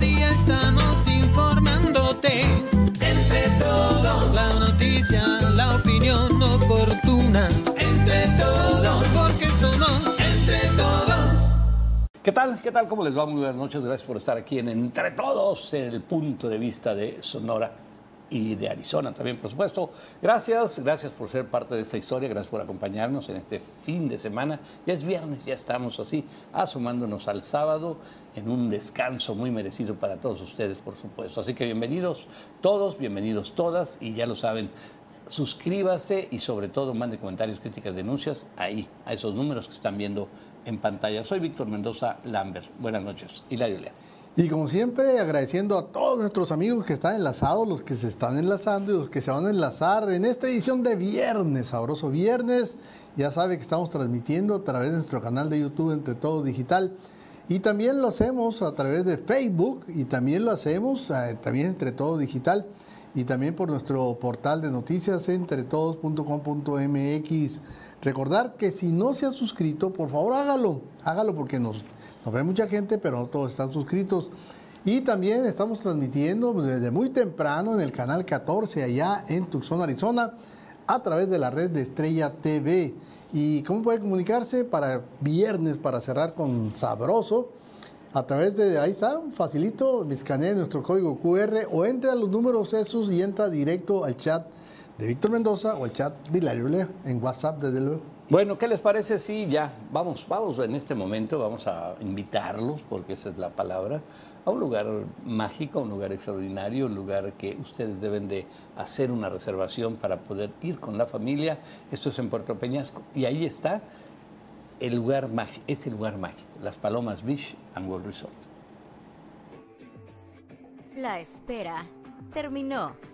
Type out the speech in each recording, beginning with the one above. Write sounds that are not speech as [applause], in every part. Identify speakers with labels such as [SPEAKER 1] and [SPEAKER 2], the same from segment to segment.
[SPEAKER 1] Día estamos informándote. Entre todos, la noticia, la opinión oportuna. Entre todos, porque somos entre todos.
[SPEAKER 2] ¿Qué tal? ¿Qué tal? ¿Cómo les va? Muy buenas noches. Gracias por estar aquí en Entre Todos, el punto de vista de Sonora y de Arizona también, por supuesto. Gracias, gracias por ser parte de esta historia, gracias por acompañarnos en este fin de semana. Ya es viernes, ya estamos así, asomándonos al sábado en un descanso muy merecido para todos ustedes, por supuesto. Así que bienvenidos todos, bienvenidos todas y ya lo saben. Suscríbase y sobre todo mande comentarios, críticas, denuncias ahí, a esos números que están viendo en pantalla. Soy Víctor Mendoza Lambert. Buenas noches. Hilario Lea.
[SPEAKER 3] Y como siempre, agradeciendo a todos nuestros amigos que están enlazados, los que se están enlazando y los que se van a enlazar en esta edición de viernes, sabroso viernes. Ya sabe que estamos transmitiendo a través de nuestro canal de YouTube Entre Todo Digital. Y también lo hacemos a través de Facebook y también lo hacemos eh, también Entre Todo Digital y también por nuestro portal de noticias entretodos.com.mx. Recordar que si no se ha suscrito, por favor hágalo, hágalo porque nos nos ve mucha gente, pero no todos están suscritos. Y también estamos transmitiendo desde muy temprano en el canal 14 allá en Tucson, Arizona, a través de la red de Estrella TV. ¿Y cómo puede comunicarse para viernes, para cerrar con sabroso? A través de, ahí está, facilito, escanee nuestro código QR o entre a los números esos y entra directo al chat de Víctor Mendoza o al chat de Hilario en WhatsApp, desde luego.
[SPEAKER 2] Bueno, ¿qué les parece? Sí, ya, vamos, vamos en este momento, vamos a invitarlos, porque esa es la palabra, a un lugar mágico, un lugar extraordinario, un lugar que ustedes deben de hacer una reservación para poder ir con la familia. Esto es en Puerto Peñasco y ahí está el lugar mágico, es el lugar mágico, Las Palomas Beach and World Resort.
[SPEAKER 4] La espera terminó.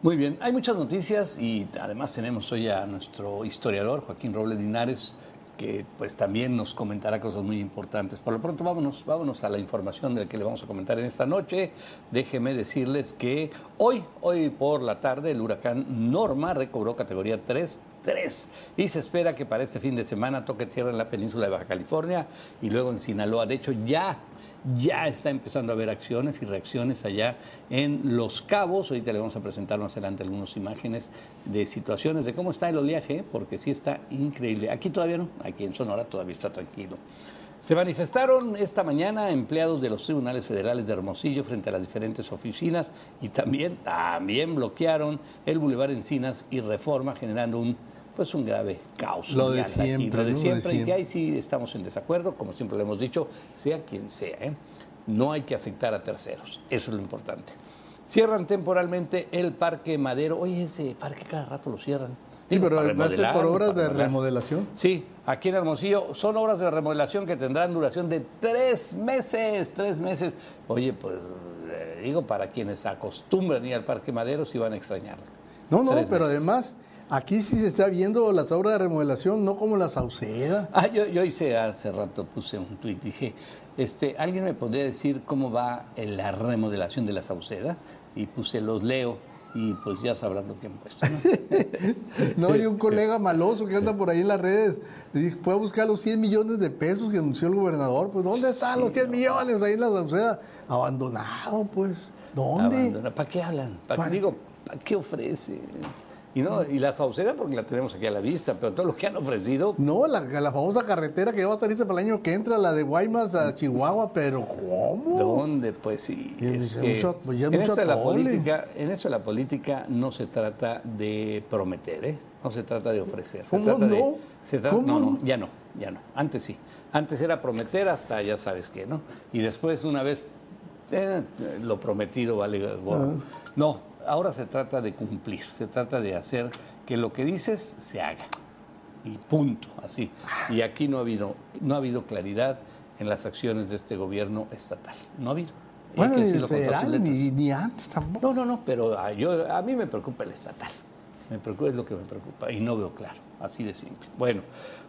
[SPEAKER 2] Muy bien, hay muchas noticias y además tenemos hoy a nuestro historiador Joaquín Robles Linares que pues también nos comentará cosas muy importantes. Por lo pronto vámonos, vámonos a la información del que le vamos a comentar en esta noche. Déjeme decirles que hoy, hoy por la tarde, el huracán Norma recobró categoría 3 3 y se espera que para este fin de semana toque tierra en la península de Baja California y luego en Sinaloa. De hecho, ya ya está empezando a haber acciones y reacciones allá en Los Cabos. Ahorita le vamos a presentar más adelante algunas imágenes de situaciones de cómo está el oleaje, porque sí está increíble. Aquí todavía no, aquí en Sonora todavía está tranquilo. Se manifestaron esta mañana empleados de los tribunales federales de Hermosillo frente a las diferentes oficinas y también, también bloquearon el Boulevard Encinas y Reforma, generando un pues un grave caos.
[SPEAKER 3] Lo de siempre.
[SPEAKER 2] Lo de siempre, y que ahí sí estamos en desacuerdo, como siempre lo hemos dicho, sea quien sea. ¿eh? No hay que afectar a terceros, eso es lo importante. Cierran temporalmente el Parque Madero. Oye, ese parque cada rato lo cierran.
[SPEAKER 3] Sí, pero va a ser por obras de remodelación.
[SPEAKER 2] Sí, aquí en Hermosillo son obras de remodelación que tendrán duración de tres meses, tres meses. Oye, pues digo, para quienes acostumbran ir al Parque Madero, sí van a extrañarlo.
[SPEAKER 3] No, no, pero además Aquí sí se está viendo las obras de remodelación, no como la Sauceda.
[SPEAKER 2] Ah, yo, yo hice hace rato, puse un tuit, dije, este, ¿alguien me podría decir cómo va la remodelación de la Sauceda? Y puse los leo y pues ya sabrán lo que han puesto.
[SPEAKER 3] ¿no? [laughs] hay un colega maloso que anda por ahí en las redes, fue a buscar los 100 millones de pesos que anunció el gobernador, pues ¿dónde están los 100 millones ahí en la Sauceda? Abandonado, pues. ¿Dónde?
[SPEAKER 2] ¿Para qué hablan? ¿Para, qué digo? ¿Para qué ofrece? Y, no, y la Sauceda porque la tenemos aquí a la vista, pero todo lo que han ofrecido...
[SPEAKER 3] No, la, la famosa carretera que va a salir para el año que entra, la de Guaymas a Chihuahua, pero ¿cómo?
[SPEAKER 2] ¿Dónde? Pues sí. Es que pues en, eso la política, en eso la política no se trata de prometer, ¿eh? No se trata de ofrecer.
[SPEAKER 3] Se ¿Cómo no?
[SPEAKER 2] se trata, no, no, ya no, ya no. Antes sí. Antes era prometer hasta ya sabes qué, ¿no? Y después una vez eh, lo prometido vale gorro. Ah. No, ahora se trata de cumplir, se trata de hacer que lo que dices se haga. Y punto, así. Y aquí no ha habido, no ha habido claridad en las acciones de este gobierno estatal. No ha habido. Y
[SPEAKER 3] Bueno, ni federal, ni, ni antes tampoco.
[SPEAKER 2] No, no, no, pero a, yo, a mí me preocupa el estatal. Me preocupa, es lo que me preocupa y no veo claro, así de simple. Bueno,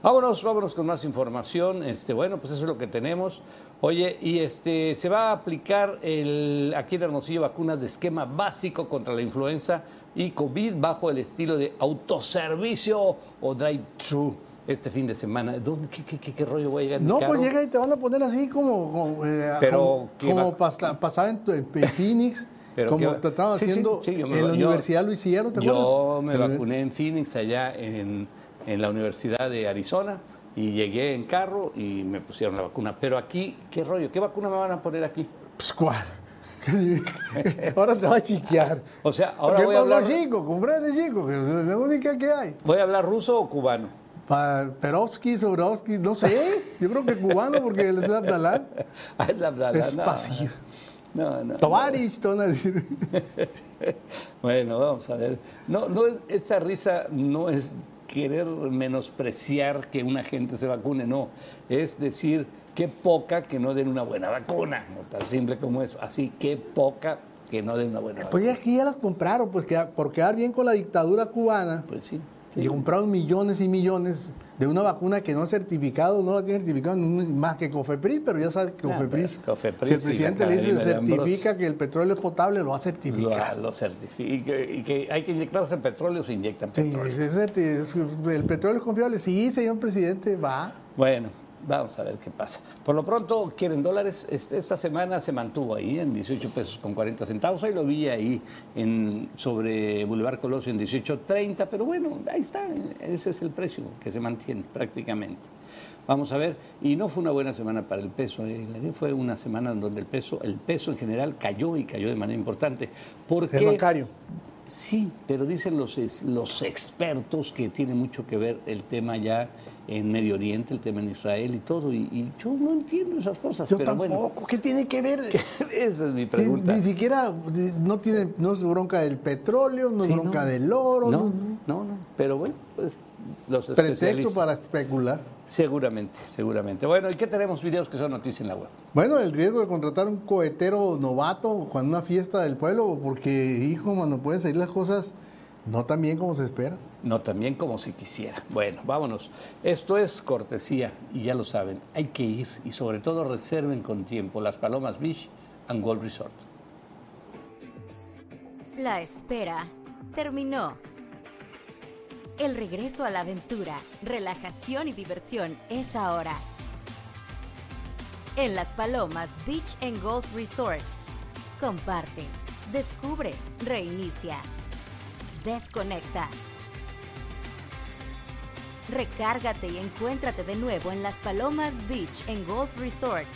[SPEAKER 2] vámonos, vámonos con más información. Este, bueno, pues eso es lo que tenemos. Oye, y este se va a aplicar el, aquí en Hermosillo vacunas de esquema básico contra la influenza y COVID bajo el estilo de autoservicio o drive-thru este fin de semana. ¿Dónde, qué, qué, qué- qué rollo voy a llegar?
[SPEAKER 3] No, pues llega y te van a poner así como, como, eh,
[SPEAKER 2] Pero,
[SPEAKER 3] como,
[SPEAKER 2] ¿qué
[SPEAKER 3] como
[SPEAKER 2] va-
[SPEAKER 3] pasa- pasaba en, en Phoenix,
[SPEAKER 2] Pero
[SPEAKER 3] como
[SPEAKER 2] ¿qué va-
[SPEAKER 3] te estaban
[SPEAKER 2] Sí, sí,
[SPEAKER 3] haciendo
[SPEAKER 2] sí, yo me
[SPEAKER 3] en la
[SPEAKER 2] yo-
[SPEAKER 3] Universidad Luis Hierro, ¿te
[SPEAKER 2] Yo
[SPEAKER 3] acuerdas?
[SPEAKER 2] me
[SPEAKER 3] En la-
[SPEAKER 2] vacuné en Phoenix, allá en, en la Universidad de Arizona, y llegué en carro y me pusieron la vacuna. Pero aquí, ¿qué rollo? ¿Qué vacuna me van a poner aquí?
[SPEAKER 3] Pues, ¿cuál? [laughs] Ahora te va a chiquear.
[SPEAKER 2] O sea, ahora
[SPEAKER 3] ¿Qué
[SPEAKER 2] voy a hablar,
[SPEAKER 3] chico? Comprende, chico, que es la única que hay.
[SPEAKER 2] ¿voy a hablar ruso o cubano?
[SPEAKER 3] Pa Perovsky, Sobrovsky, no sé. Yo creo que cubano, porque él es el Abdalá. [laughs]
[SPEAKER 2] Ah, es la Abdala,
[SPEAKER 3] Es
[SPEAKER 2] no. No, no.
[SPEAKER 3] Tovarich, te van a decir. [laughs]
[SPEAKER 2] Bueno, vamos a ver. No, no, es- esta risa no es querer menospreciar que una gente se vacune, no. Es decir, qué poca que no den una buena vacuna. No tan simple como eso. Así, qué poca que no den una buena
[SPEAKER 3] Pues
[SPEAKER 2] vacuna.
[SPEAKER 3] ya aquí ya las compraron, pues que- por quedar bien con la dictadura cubana.
[SPEAKER 2] Pues sí.
[SPEAKER 3] Y compraron millones y millones de una vacuna que no ha certificado, no la tiene certificado ningún- más que Cofepris, pero ya sabes que
[SPEAKER 2] Ah,
[SPEAKER 3] Cofepris, si el presidente le dice certifica que el petróleo es potable, lo va a
[SPEAKER 2] Lo, certifica. Y que, y que hay que inyectarse petróleo, se inyectan petróleo.
[SPEAKER 3] es- el petróleo es confiable. Sí, señor presidente, va.
[SPEAKER 2] Bueno, vamos a ver qué pasa. Por lo pronto, quieren dólares. Este- Esta semana se mantuvo ahí en 18 pesos con 40 centavos. Ahí lo vi ahí en, sobre Boulevard Colosio en 18.30. Pero bueno, ahí está. Ese es el precio que se mantiene prácticamente. Vamos a ver. Y no fue una buena semana para el peso. ¿eh? Fue una semana en donde el peso, el peso en general cayó y cayó de manera importante. ¿Por
[SPEAKER 3] El
[SPEAKER 2] qué?
[SPEAKER 3] bancario.
[SPEAKER 2] Sí, pero dicen los, los expertos que tiene mucho que ver el tema ya en Medio Oriente, el tema en Israel y todo, y, y yo no entiendo esas cosas,
[SPEAKER 3] Yo
[SPEAKER 2] pero
[SPEAKER 3] tampoco.
[SPEAKER 2] bueno,
[SPEAKER 3] ¿Qué tiene que ver? [laughs]
[SPEAKER 2] esa es mi
[SPEAKER 3] Sí,
[SPEAKER 2] pregunta.
[SPEAKER 3] ni siquiera no tiene no es bronca del petróleo, no es
[SPEAKER 2] Sí,
[SPEAKER 3] bronca
[SPEAKER 2] no.
[SPEAKER 3] del oro,
[SPEAKER 2] No,
[SPEAKER 3] no-
[SPEAKER 2] no, no, pero bueno, pues los
[SPEAKER 3] pretexto para especular.
[SPEAKER 2] Seguramente, seguramente. Bueno, ¿y qué tenemos videos que son noticias en la web?
[SPEAKER 3] Bueno, el riesgo de contratar un cohetero novato cuando una fiesta del pueblo, porque, hijo, mano, pueden salir las cosas no tan bien como se espera.
[SPEAKER 2] No también como si quisiera. Bueno, vámonos. Esto es cortesía y ya lo saben, hay que ir y sobre todo reserven con tiempo las Palomas Beach and Gold Resort.
[SPEAKER 4] La espera terminó. El regreso a la aventura, relajación y diversión es ahora. En Las Palomas Beach and Golf Resort. Comparte, descubre, reinicia, desconecta. Recárgate y encuéntrate de nuevo en Las Palomas Beach and Golf Resort.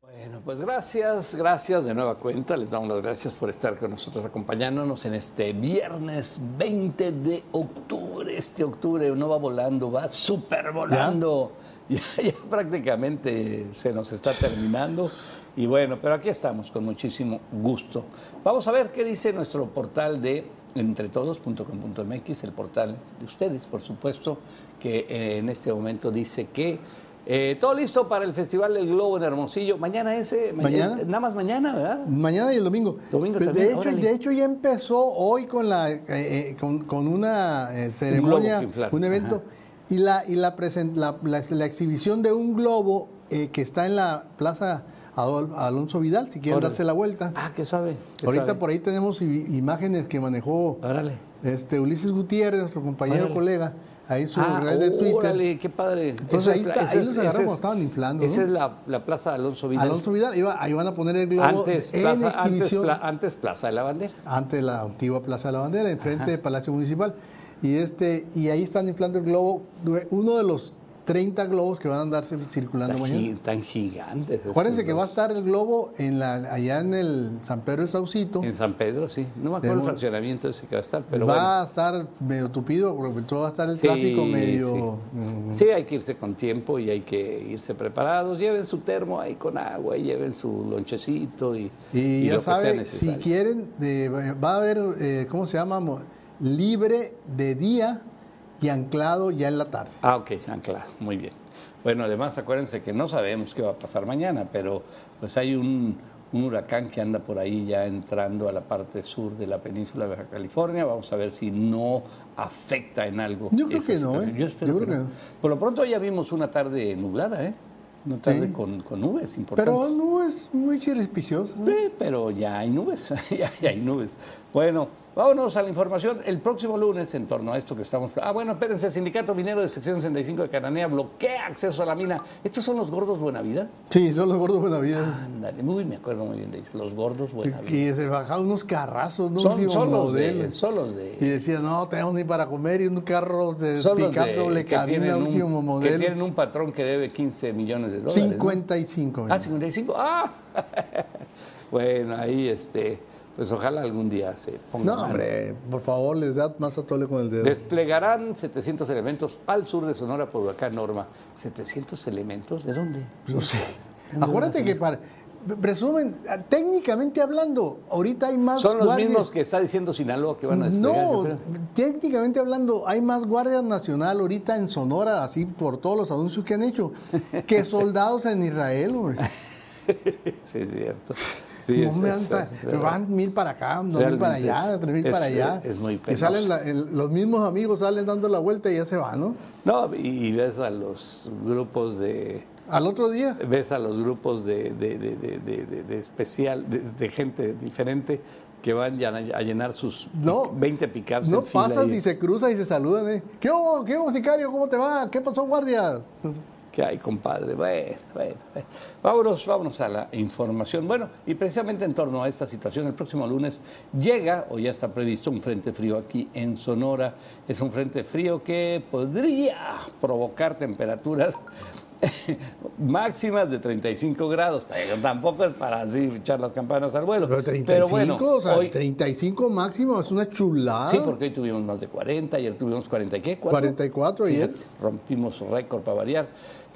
[SPEAKER 2] Bueno, pues gracias, gracias de nueva cuenta. Les damos las gracias por estar con nosotros acompañándonos en este viernes 20 de octubre. Este octubre no va volando, va súper volando. [laughs] Ya, ya prácticamente se nos está terminando. Y bueno, pero aquí estamos con muchísimo gusto. Vamos a ver qué dice nuestro portal de entretodos.com.mx, el portal de ustedes, por supuesto, que eh, en este momento dice que eh, todo listo para el Festival del Globo en Hermosillo. Mañana ese,
[SPEAKER 3] ¿Mañana?
[SPEAKER 2] nada más mañana, ¿verdad?
[SPEAKER 3] Mañana y el domingo.
[SPEAKER 2] Domingo
[SPEAKER 3] de,
[SPEAKER 2] también,
[SPEAKER 3] de hecho,
[SPEAKER 2] órale.
[SPEAKER 3] de hecho, ya empezó hoy con, la, eh, con, con una ceremonia, un evento,
[SPEAKER 2] Ajá.
[SPEAKER 3] y, la, y la, presen- la, la- la exhibición de un globo eh, que está en la Plaza Adol- Alonso Vidal, si quieren
[SPEAKER 2] Órale.
[SPEAKER 3] darse la vuelta.
[SPEAKER 2] Ah, qué suave. qué
[SPEAKER 3] Ahorita
[SPEAKER 2] suave.
[SPEAKER 3] por ahí tenemos imágenes que manejó
[SPEAKER 2] Órale.
[SPEAKER 3] este Ulises Gutiérrez, nuestro compañero
[SPEAKER 2] Órale.
[SPEAKER 3] colega, ahí su
[SPEAKER 2] Ah,
[SPEAKER 3] red de Twitter.
[SPEAKER 2] órale, qué padre.
[SPEAKER 3] Entonces, ahí
[SPEAKER 2] es
[SPEAKER 3] está-
[SPEAKER 2] esa
[SPEAKER 3] ahí
[SPEAKER 2] es-
[SPEAKER 3] los agarramos
[SPEAKER 2] es-
[SPEAKER 3] estaban inflando,
[SPEAKER 2] Esa
[SPEAKER 3] ¿no?
[SPEAKER 2] es la, la Plaza Alonso Vidal.
[SPEAKER 3] Alonso Vidal, iba- ahí van a poner el globo
[SPEAKER 2] antes,
[SPEAKER 3] en
[SPEAKER 2] plaza, antes, pla- antes Plaza de la Bandera.
[SPEAKER 3] ante la antigua Plaza de la Bandera, enfrente del Palacio Municipal. Y este y ahí están inflando el globo, uno de los 30 globos que van a andarse circulando
[SPEAKER 2] Tan,
[SPEAKER 3] mañana.
[SPEAKER 2] gi- tan gigantes.
[SPEAKER 3] Acuérdense que va a estar el globo en la, allá en el San Pedro de Saucito.
[SPEAKER 2] En San Pedro, sí. No me acuerdo el fraccionamiento ese que va a estar, pero
[SPEAKER 3] va
[SPEAKER 2] bueno.
[SPEAKER 3] a estar medio tupido, porque todo va a estar el
[SPEAKER 2] Sí,
[SPEAKER 3] tráfico medio.
[SPEAKER 2] sí.
[SPEAKER 3] mm,
[SPEAKER 2] Sí, hay que irse con tiempo y hay que irse preparados. Lleven su termo ahí con agua y lleven su lonchecito y,
[SPEAKER 3] Y,
[SPEAKER 2] y
[SPEAKER 3] ya
[SPEAKER 2] lo que sea
[SPEAKER 3] sabe, si quieren, eh, va a haber, eh, ¿cómo se llama? Libre de día y anclado ya en la tarde.
[SPEAKER 2] Ah, ok, anclado. Muy bien. Bueno, además acuérdense que no sabemos qué va a pasar mañana, pero pues hay un, un huracán que anda por ahí ya entrando a la parte sur de la península de Baja California. Vamos a ver si no afecta en algo.
[SPEAKER 3] Yo creo que no. ¿eh?
[SPEAKER 2] Yo espero
[SPEAKER 3] Yo
[SPEAKER 2] que
[SPEAKER 3] creo
[SPEAKER 2] no.
[SPEAKER 3] que no.
[SPEAKER 2] Por lo pronto ya vimos una tarde nublada, ¿eh? Una tarde
[SPEAKER 3] Sí.
[SPEAKER 2] con, con nubes importantes.
[SPEAKER 3] Pero no es muy chirispicioso. ¿no?
[SPEAKER 2] Sí, pero ya hay nubes, [laughs] ya, ya hay nubes. Bueno, vámonos a la información. El próximo lunes, en torno a esto que estamos... Ah, bueno, espérense, el Sindicato Minero de Sección 65 de Cananea bloquea acceso a la mina. ¿Estos son los gordos Buenavida?
[SPEAKER 3] Sí, son los gordos Buenavidas.
[SPEAKER 2] Ándale, muy me acuerdo muy bien de ellos. Los gordos Buenavida.
[SPEAKER 3] Que se bajaban unos carrazos, ¿no?
[SPEAKER 2] Son,
[SPEAKER 3] Último
[SPEAKER 2] son los de... Son los
[SPEAKER 3] Y
[SPEAKER 2] de...
[SPEAKER 3] decían, no, tenemos ni para comer y un carro de
[SPEAKER 2] de-
[SPEAKER 3] doble
[SPEAKER 2] que
[SPEAKER 3] cabina,
[SPEAKER 2] un-
[SPEAKER 3] último
[SPEAKER 2] Que
[SPEAKER 3] modelo.
[SPEAKER 2] tienen un patrón que debe 15 millones de dólares. ¿no?
[SPEAKER 3] 55.
[SPEAKER 2] Ah,
[SPEAKER 3] mira.
[SPEAKER 2] 55. Ah, [laughs] bueno, ahí este, pues ojalá algún día se ponga.
[SPEAKER 3] No, hombre, por favor, les da más a tole con el dedo.
[SPEAKER 2] Desplegarán 700 elementos al sur de Sonora por huracán Norma. ¿700 elementos? ¿De dónde?
[SPEAKER 3] No sé. Acuérdate que para. Presumen, técnicamente hablando, ahorita hay más
[SPEAKER 2] Son los
[SPEAKER 3] guardias.
[SPEAKER 2] mismos que está diciendo Sinaloa que van a
[SPEAKER 3] No, técnicamente hablando, hay más Guardia Nacional ahorita en Sonora, así por todos los anuncios que han hecho, que [laughs] soldados en Israel, hombre.
[SPEAKER 2] Sí, es cierto. Sí,
[SPEAKER 3] no
[SPEAKER 2] es-
[SPEAKER 3] me van-
[SPEAKER 2] es-
[SPEAKER 3] van mil para acá, dos mil para allá,
[SPEAKER 2] es-
[SPEAKER 3] tres mil para allá.
[SPEAKER 2] es muy
[SPEAKER 3] y
[SPEAKER 2] penoso.
[SPEAKER 3] salen la- el- los mismos amigos salen dando la vuelta y ya se van, ¿no?
[SPEAKER 2] No, y, y ves a los grupos de...
[SPEAKER 3] Al otro día.
[SPEAKER 2] Ves a los grupos de, de, de- de- especial, de, gente diferente que van ya a llenar sus
[SPEAKER 3] No,
[SPEAKER 2] 20 pickups
[SPEAKER 3] No
[SPEAKER 2] en
[SPEAKER 3] pasas
[SPEAKER 2] y-
[SPEAKER 3] y se cruzan y se saludan, ¿eh? ¿Qué hubo, qué hubo, sicario? ¿Cómo te va? ¿Qué pasó, guardia?
[SPEAKER 2] ¿Qué hay, compadre? Bueno, bueno, bueno. Vámonos, vámonos a la información. Bueno, y precisamente en torno a esta situación, el próximo lunes llega, o ya está previsto, un frente frío aquí en Sonora. Es un frente frío que podría provocar temperaturas [laughs] máximas de 35 grados. Tampoco es para así echar las campanas al vuelo.
[SPEAKER 3] Pero 35,
[SPEAKER 2] bueno,
[SPEAKER 3] o sea,
[SPEAKER 2] hoy-
[SPEAKER 3] 35 máximo, es una chulada.
[SPEAKER 2] Sí, porque hoy tuvimos más de 40, ayer tuvimos 40 y qué, ¿Cuatro?
[SPEAKER 3] 44 ayer.
[SPEAKER 2] Fíjate, rompimos récord para variar.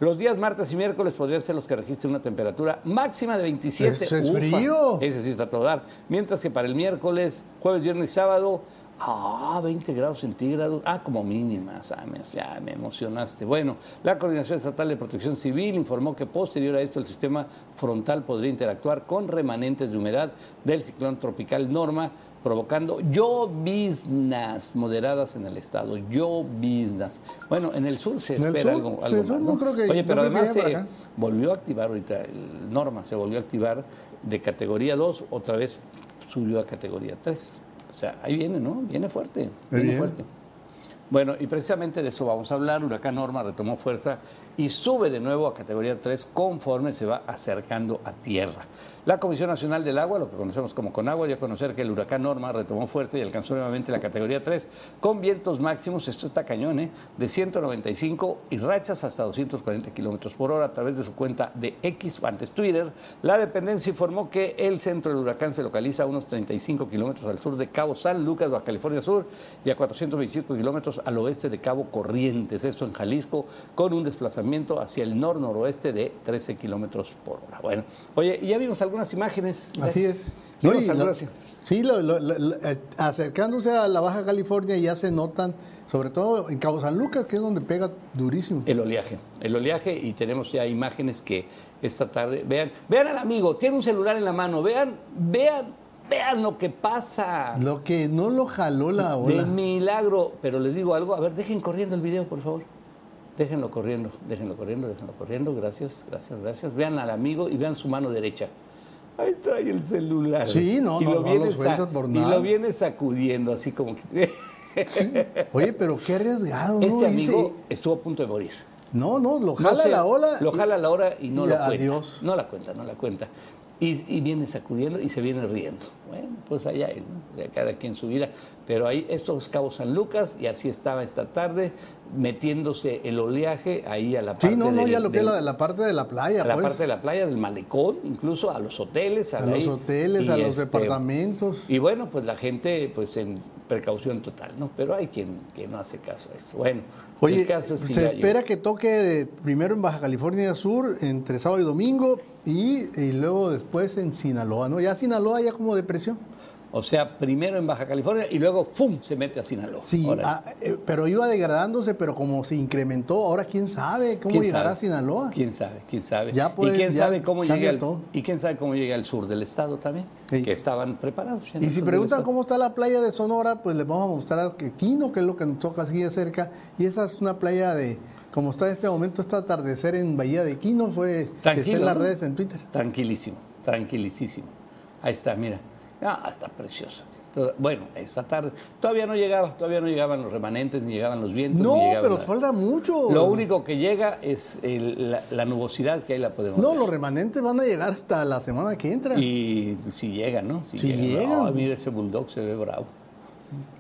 [SPEAKER 2] Los días martes y miércoles podrían ser los que registren una temperatura máxima de 27.
[SPEAKER 3] Ese es
[SPEAKER 2] Ufa,
[SPEAKER 3] frío.
[SPEAKER 2] Ese sí está todo dar. Mientras que para el miércoles, jueves, viernes y sábado, ah, 20 grados centígrados. Ah, como mínimas. Ah, me, ya me emocionaste. Bueno, la Coordinación Estatal de Protección Civil informó que posterior a esto el sistema frontal podría interactuar con remanentes de humedad del ciclón tropical Norma provocando lloviznas moderadas en el estado, lloviznas. Bueno, en el sur se espera
[SPEAKER 3] sur,
[SPEAKER 2] algo, algo
[SPEAKER 3] el sur
[SPEAKER 2] más,
[SPEAKER 3] no
[SPEAKER 2] ¿no?
[SPEAKER 3] creo que-
[SPEAKER 2] Oye, pero además se
[SPEAKER 3] acá.
[SPEAKER 2] volvió a activar ahorita, el Norma se volvió a activar de categoría 2, otra vez subió a categoría 3. O sea, ahí viene, ¿no? Viene fuerte, viene
[SPEAKER 3] bien.
[SPEAKER 2] fuerte. Bueno, y precisamente de eso vamos a hablar. Huracán Norma retomó fuerza y sube de nuevo a categoría 3 conforme se va acercando a tierra. La Comisión Nacional del Agua, lo que conocemos como Conagua, dio a conocer que el huracán Norma retomó fuerza y alcanzó nuevamente la categoría 3 con vientos máximos, esto está cañón, ¿eh? de 195 y rachas hasta 240 kilómetros por hora a través de su cuenta de X, antes Twitter. La dependencia informó que el centro del huracán se localiza a unos 35 kilómetros al sur de Cabo San Lucas, Baja California Sur, y a 425 kilómetros al oeste de Cabo Corrientes, esto en Jalisco, con un desplazamiento hacia el nor-noroeste de 13 kilómetros por hora. Bueno, oye, ya vimos algunas imágenes.
[SPEAKER 3] Así es. Lo- sí, lo- lo- lo- lo- eh, acercándose a la Baja California ya se notan, sobre todo en Cabo San Lucas, que es donde pega durísimo.
[SPEAKER 2] El oleaje, el oleaje y tenemos ya imágenes que esta tarde, vean, vean al amigo, tiene un celular en la mano, vean, vean, vean lo que pasa.
[SPEAKER 3] Lo que no lo jaló la
[SPEAKER 2] De
[SPEAKER 3] ola.
[SPEAKER 2] milagro, pero les digo algo, a ver, dejen corriendo el video, por favor. Déjenlo corriendo, déjenlo corriendo, déjenlo corriendo, gracias, gracias, gracias. Vean al amigo y vean su mano derecha. Ahí trae el celular.
[SPEAKER 3] Sí, no,
[SPEAKER 2] y
[SPEAKER 3] no,
[SPEAKER 2] lo
[SPEAKER 3] no lo por
[SPEAKER 2] y
[SPEAKER 3] nada.
[SPEAKER 2] lo viene sacudiendo así como que...
[SPEAKER 3] Oye, pero qué arriesgado, ¿no?
[SPEAKER 2] Este
[SPEAKER 3] Dice-
[SPEAKER 2] amigo estuvo a punto de morir.
[SPEAKER 3] No, no, lo
[SPEAKER 2] No
[SPEAKER 3] jala
[SPEAKER 2] sé,
[SPEAKER 3] la ola.
[SPEAKER 2] Lo
[SPEAKER 3] y-
[SPEAKER 2] jala la hora y no
[SPEAKER 3] y
[SPEAKER 2] lo cuenta.
[SPEAKER 3] adiós.
[SPEAKER 2] No la cuenta, no la cuenta. Y, y viene sacudiendo y se viene riendo. Bueno, pues allá él, ¿no? Cada quien su vida. Pero ahí, esto es Cabo San Lucas y así estaba esta tarde, metiéndose el oleaje ahí a la parte
[SPEAKER 3] Sí, no, no,
[SPEAKER 2] del-
[SPEAKER 3] ya lo que es la, la parte de la playa,
[SPEAKER 2] a la
[SPEAKER 3] pues.
[SPEAKER 2] parte de la playa, del malecón, incluso a los hoteles.
[SPEAKER 3] a los hoteles, a los
[SPEAKER 2] este,
[SPEAKER 3] departamentos.
[SPEAKER 2] Y bueno, pues la gente, pues en precaución total, ¿no? Pero hay quien, quien no hace caso a esto. Bueno,
[SPEAKER 3] Oye,
[SPEAKER 2] el caso es que
[SPEAKER 3] se espera que toque primero en Baja California Sur, entre sábado y domingo, y, y luego después en Sinaloa, ¿no? Ya Sinaloa ya como depresión.
[SPEAKER 2] O sea, primero en Baja California y luego ¡fum! se mete a Sinaloa.
[SPEAKER 3] Sí, ah, eh, pero iba degradándose, pero como se incrementó, ahora quién sabe cómo
[SPEAKER 2] ¿Quién
[SPEAKER 3] llegará
[SPEAKER 2] sabe?
[SPEAKER 3] a Sinaloa.
[SPEAKER 2] ¿Quién sabe? ¿Quién sabe?
[SPEAKER 3] Ya puede-
[SPEAKER 2] y quién
[SPEAKER 3] ya
[SPEAKER 2] sabe cómo llega al, y quién sabe cómo llega al sur del estado también,
[SPEAKER 3] Sí.
[SPEAKER 2] que estaban preparados.
[SPEAKER 3] Y si preguntan cómo está la playa de Sonora, pues les vamos a mostrar que Quino, que es lo que nos toca aquí de cerca, y esa es una playa de, como está en este momento, este atardecer en Bahía de Quino, fue que está
[SPEAKER 2] Tranquilo,
[SPEAKER 3] en las redes en Twitter.
[SPEAKER 2] Tranquilísimo, tranquilicísimo. Ahí está, mira. Ah, está precioso. Todo- Bueno, esta tarde todavía no llegaba, todavía no llegaban los remanentes, ni llegaban los vientos.
[SPEAKER 3] No,
[SPEAKER 2] ni
[SPEAKER 3] pero
[SPEAKER 2] nada.
[SPEAKER 3] falta mucho.
[SPEAKER 2] Lo único que llega es el- la, la nubosidad que ahí la podemos
[SPEAKER 3] No,
[SPEAKER 2] ver.
[SPEAKER 3] los remanentes van a llegar hasta la semana que entra.
[SPEAKER 2] Y si llega, ¿no? Si
[SPEAKER 3] Si llegan.
[SPEAKER 2] Ay, mira ese bulldog, se ve bravo.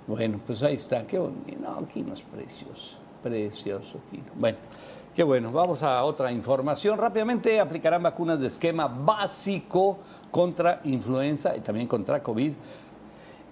[SPEAKER 2] Bueno, pues ahí está. Qué bonito. No, Quino es precioso. Precioso, Quino. Bueno, qué bueno. Vamos a otra información. Rápidamente aplicarán vacunas de esquema básico contra influenza y también contra COVID.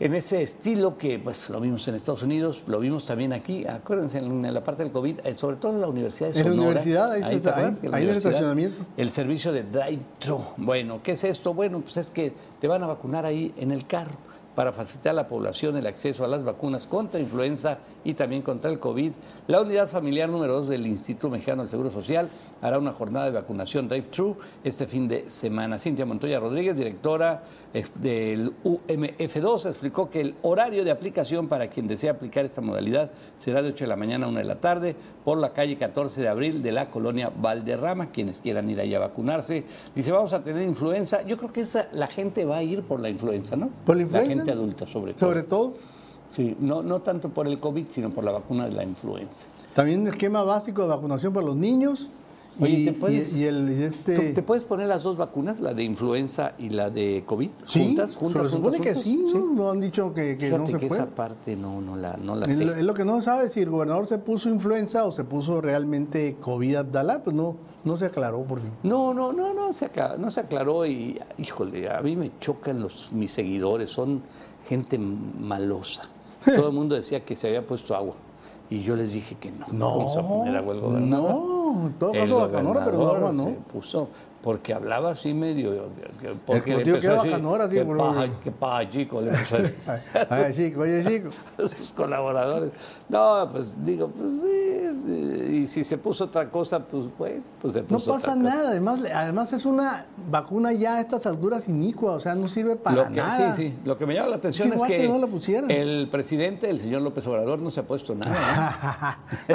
[SPEAKER 2] En ese estilo que pues lo vimos en Estados Unidos, lo vimos también aquí, acuérdense en la parte del COVID, eh, sobre todo en la Universidad de
[SPEAKER 3] En la
[SPEAKER 2] Sonora.
[SPEAKER 3] universidad, ahí
[SPEAKER 2] ¿te
[SPEAKER 3] está, ahí-
[SPEAKER 2] la
[SPEAKER 3] ahí el estacionamiento.
[SPEAKER 2] El servicio de drive-thru. Bueno, ¿qué es esto? Bueno, pues es que te van a vacunar ahí en el carro para facilitar a la población el acceso a las vacunas contra influenza y también contra el COVID. La unidad familiar número 2 del Instituto Mexicano del Seguro Social hará una jornada de vacunación drive-thru este fin de semana. Cintia Montoya Rodríguez, directora eh, del UMF2, explicó que el horario de aplicación para quien desea aplicar esta modalidad será de 8 de la mañana a 1 de la tarde por la calle 14 de abril de la colonia Valderrama, quienes quieran ir allá a vacunarse. Dice, vamos a tener influenza. Yo creo que esa, la gente va a ir por la influenza, ¿no?
[SPEAKER 3] ¿Por la influenza?
[SPEAKER 2] gente adulta, sobre todo.
[SPEAKER 3] Sobre todo,
[SPEAKER 2] Sí, no, no tanto por el COVID, sino por la vacuna de la influenza.
[SPEAKER 3] también esquema básico de vacunación para los niños.
[SPEAKER 2] Oye,
[SPEAKER 3] y,
[SPEAKER 2] ¿te puedes-
[SPEAKER 3] y- y el, y este...
[SPEAKER 2] ¿Tú- ¿Te puedes poner las dos vacunas, la de influenza y la de COVID?
[SPEAKER 3] Sí,
[SPEAKER 2] ¿Juntas? ¿Juntas?
[SPEAKER 3] se supone
[SPEAKER 2] juntas,
[SPEAKER 3] que
[SPEAKER 2] juntas?
[SPEAKER 3] sí, ¿no? Han dicho que, que no se
[SPEAKER 2] que
[SPEAKER 3] puede.
[SPEAKER 2] esa parte no, no la, no la
[SPEAKER 3] Es
[SPEAKER 2] sé.
[SPEAKER 3] lo, es lo que no sabe si el gobernador se puso influenza o se puso realmente COVID Abdalá, pues no, no se aclaró por fin.
[SPEAKER 2] No, no, no, no se, acla- no se aclaró y, híjole, a mí me chocan los, mis seguidores, son gente malosa. [laughs] Todo el mundo decía que se había puesto agua y yo les dije que no.
[SPEAKER 3] No,
[SPEAKER 2] ¿Cómo se va a poner agua el gobernador?
[SPEAKER 3] no, todo caso bacanora, pero no no.
[SPEAKER 2] Se puso, porque hablaba así medio. que- Porque
[SPEAKER 3] El tío que
[SPEAKER 2] a
[SPEAKER 3] era bacanora, sí,
[SPEAKER 2] ¿qué
[SPEAKER 3] por-
[SPEAKER 2] paja, chico? Le empezó a [laughs] decir.
[SPEAKER 3] Ay, chico, oye, chico. [laughs]
[SPEAKER 2] a sus colaboradores. No, pues digo, pues sí, y si se puso otra cosa, pues bueno, pues se
[SPEAKER 3] No
[SPEAKER 2] puso
[SPEAKER 3] pasa
[SPEAKER 2] otra cosa.
[SPEAKER 3] nada, además, además es una vacuna ya a estas alturas inicua, o sea, no sirve para
[SPEAKER 2] Lo que,
[SPEAKER 3] nada.
[SPEAKER 2] Sí, sí. Lo que me llama la atención
[SPEAKER 3] Es
[SPEAKER 2] que,
[SPEAKER 3] que no pusieran.
[SPEAKER 2] el presidente, el señor López Obrador, no se ha puesto nada. ¿eh?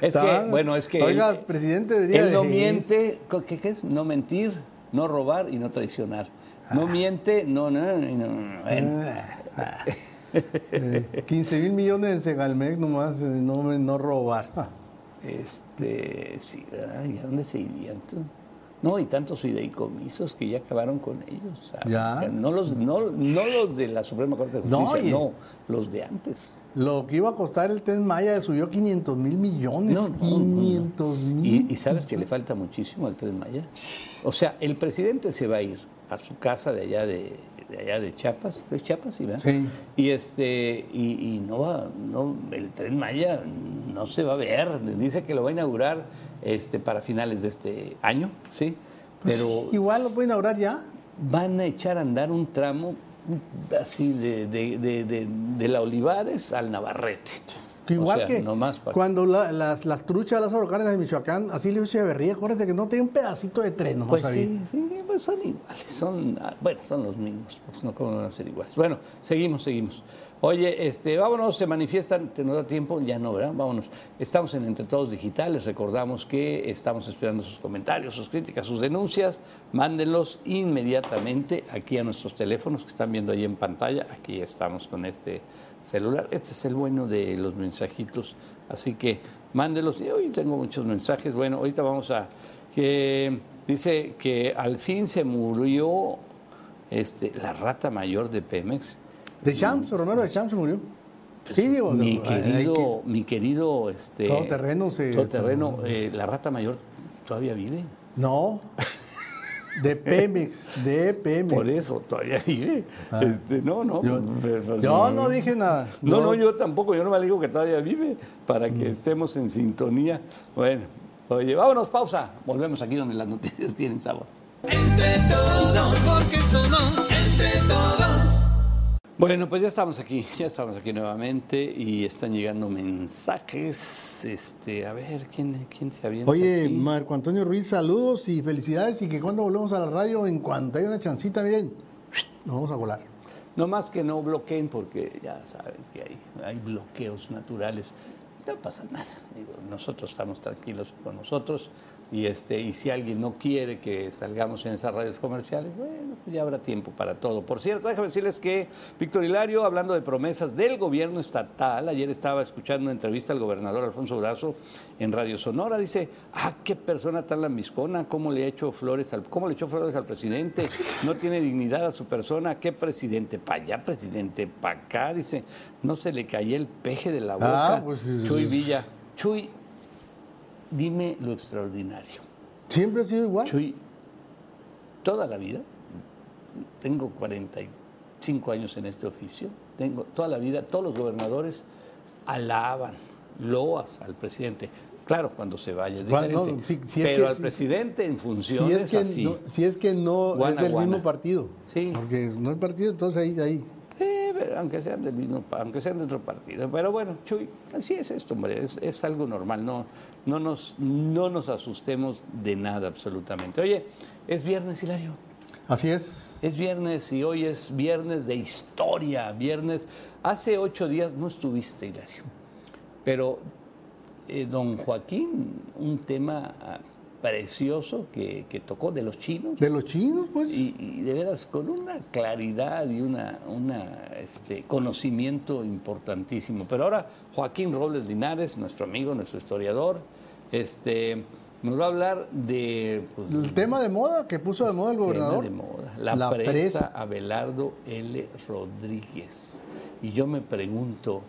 [SPEAKER 2] es que, bueno, es que
[SPEAKER 3] Oiga,
[SPEAKER 2] él,
[SPEAKER 3] presidente debería
[SPEAKER 2] él no
[SPEAKER 3] de-
[SPEAKER 2] miente, ¿qué, es? No mentir, no robar y no traicionar. No miente, no, no, no, no, bueno.
[SPEAKER 3] Eh, 15 mil millones en Segalmec nomás, eh, no, no robar. Ah,
[SPEAKER 2] Este, sí, ¿verdad? ¿Y a dónde se irían tú? No, y tantos fideicomisos que ya acabaron con ellos. ¿sabes?
[SPEAKER 3] Ya.
[SPEAKER 2] No los, no, no los de la Suprema Corte de Justicia, no, los de antes.
[SPEAKER 3] Lo que iba a costar el Tren Maya subió 500 mil millones.
[SPEAKER 2] No.
[SPEAKER 3] 500 mil.
[SPEAKER 2] Y, y sabes que le falta muchísimo al Tren Maya. O sea, el presidente se va a ir a su casa de allá de, de allá de Chiapas, ¿es Chiapas? Sí, ¿verdad?
[SPEAKER 3] Sí.
[SPEAKER 2] Y este, y, y no va, no, el Tren Maya no se va a ver. Dice que lo va a inaugurar este para finales de este año, sí. Pero
[SPEAKER 3] Pues Igual lo puede inaugurar ya.
[SPEAKER 2] van a echar a andar un tramo así de, de, de, de- de la Olivares al Navarrete.
[SPEAKER 3] Igual
[SPEAKER 2] O sea,
[SPEAKER 3] que
[SPEAKER 2] nomás para-
[SPEAKER 3] cuando la- las, las truchas, las orocanes de Michoacán, así le Echeverría, acuérdate que no tiene un pedacito de tren nomás
[SPEAKER 2] Pues
[SPEAKER 3] ahí.
[SPEAKER 2] sí, sí, pues son iguales, son, ah, bueno, son los mismos, pues no cómo van a ser iguales. Bueno, seguimos, seguimos. Oye, este, vámonos, se manifiestan, ¿te nos da tiempo? Ya no, ¿verdad? Vámonos. Estamos en Entre Todos Digitales, recordamos que estamos esperando sus comentarios, sus críticas, sus denuncias, mándenlos inmediatamente aquí a nuestros teléfonos que están viendo ahí en pantalla, aquí estamos con este celular. Este es el bueno de los mensajitos, así que mándenlos. Y hoy tengo muchos mensajes, bueno, ahorita vamos a... que dice que al fin se murió este, la rata mayor de Pemex.
[SPEAKER 3] De Champs, Romero de Champs se murió. sí, digo.
[SPEAKER 2] mi querido,
[SPEAKER 3] que-
[SPEAKER 2] mi querido, este,
[SPEAKER 3] Todoterreno se-
[SPEAKER 2] todoterreno, eh, la rata mayor todavía vive.
[SPEAKER 3] No. De Pemex, de Pemex.
[SPEAKER 2] Por eso todavía vive. Este, no, no.
[SPEAKER 3] Ah. Yo,
[SPEAKER 2] pues,
[SPEAKER 3] yo no dije nada.
[SPEAKER 2] No, no, yo tampoco, yo no me digo que todavía vive para que
[SPEAKER 3] Mm.
[SPEAKER 2] estemos en sintonía. Bueno, oye, vámonos, pausa. Volvemos aquí donde las noticias tienen sabor.
[SPEAKER 1] Entre todos, porque somos entre todos.
[SPEAKER 2] Bueno, pues ya estamos aquí, ya estamos aquí nuevamente y están llegando mensajes. Este, a ver, ¿quién, quién se avienta?
[SPEAKER 3] Oye,
[SPEAKER 2] aquí?
[SPEAKER 3] Marco Antonio Ruiz, saludos y felicidades y que cuando volvemos a la radio, en cuanto haya una chancita, bien, nos vamos a volar.
[SPEAKER 2] No más que no bloqueen porque ya saben que hay, hay bloqueos naturales. No pasa nada. Digo, nosotros estamos tranquilos con nosotros y, este, y si alguien no quiere que salgamos en esas radios comerciales, bueno, pues ya habrá tiempo para todo. Por cierto, déjame decirles que Víctor Hilario, hablando de promesas del gobierno estatal, ayer estaba escuchando una entrevista al gobernador Alfonso Brazo en Radio Sonora, dice, ah, qué persona tan lambiscona, cómo le hecho flores al, cómo le echó flores al presidente, no tiene dignidad a su persona, qué presidente, para allá, presidente, para acá, dice, no se le caía el peje de la boca.
[SPEAKER 3] Ah, pues,
[SPEAKER 2] Chuy. Villa, Chuy, dime lo extraordinario.
[SPEAKER 3] Siempre ha sido igual.
[SPEAKER 2] Toda la vida, tengo 45 años en este oficio, tengo toda la vida, todos los gobernadores alaban, loas al presidente. Claro, cuando se vaya es
[SPEAKER 3] si- si es
[SPEAKER 2] pero
[SPEAKER 3] que-
[SPEAKER 2] al
[SPEAKER 3] si-
[SPEAKER 2] presidente en
[SPEAKER 3] Si
[SPEAKER 2] funciones
[SPEAKER 3] es que
[SPEAKER 2] así.
[SPEAKER 3] no, si es, que no
[SPEAKER 2] Guana,
[SPEAKER 3] es del
[SPEAKER 2] guana.
[SPEAKER 3] mismo partido.
[SPEAKER 2] Sí.
[SPEAKER 3] Porque no es partido, entonces ahí, ahí.
[SPEAKER 2] Aunque sean del mismo, aunque sean de otro partido. Pero bueno, Chuy, así es esto, hombre, es, es algo normal, no, no, nos, no nos asustemos de nada absolutamente. Oye, es viernes, Hilario.
[SPEAKER 3] Así es.
[SPEAKER 2] Es viernes y hoy es viernes de historia, viernes. Hace ocho días no estuviste, Hilario, pero eh, don Joaquín, un tema ah, precioso que, que tocó de los chinos.
[SPEAKER 3] De los chinos, pues.
[SPEAKER 2] Y, y de veras, con una claridad y una, una este, conocimiento importantísimo. Pero ahora Joaquín Robles Linares, nuestro amigo, nuestro historiador, este, nos va a hablar de... pues,
[SPEAKER 3] el tema de moda que puso de moda el
[SPEAKER 2] tema
[SPEAKER 3] gobernador.
[SPEAKER 2] de moda, la,
[SPEAKER 3] La
[SPEAKER 2] presa,
[SPEAKER 3] presa.
[SPEAKER 2] Abelardo L. Rodríguez. Y yo me pregunto,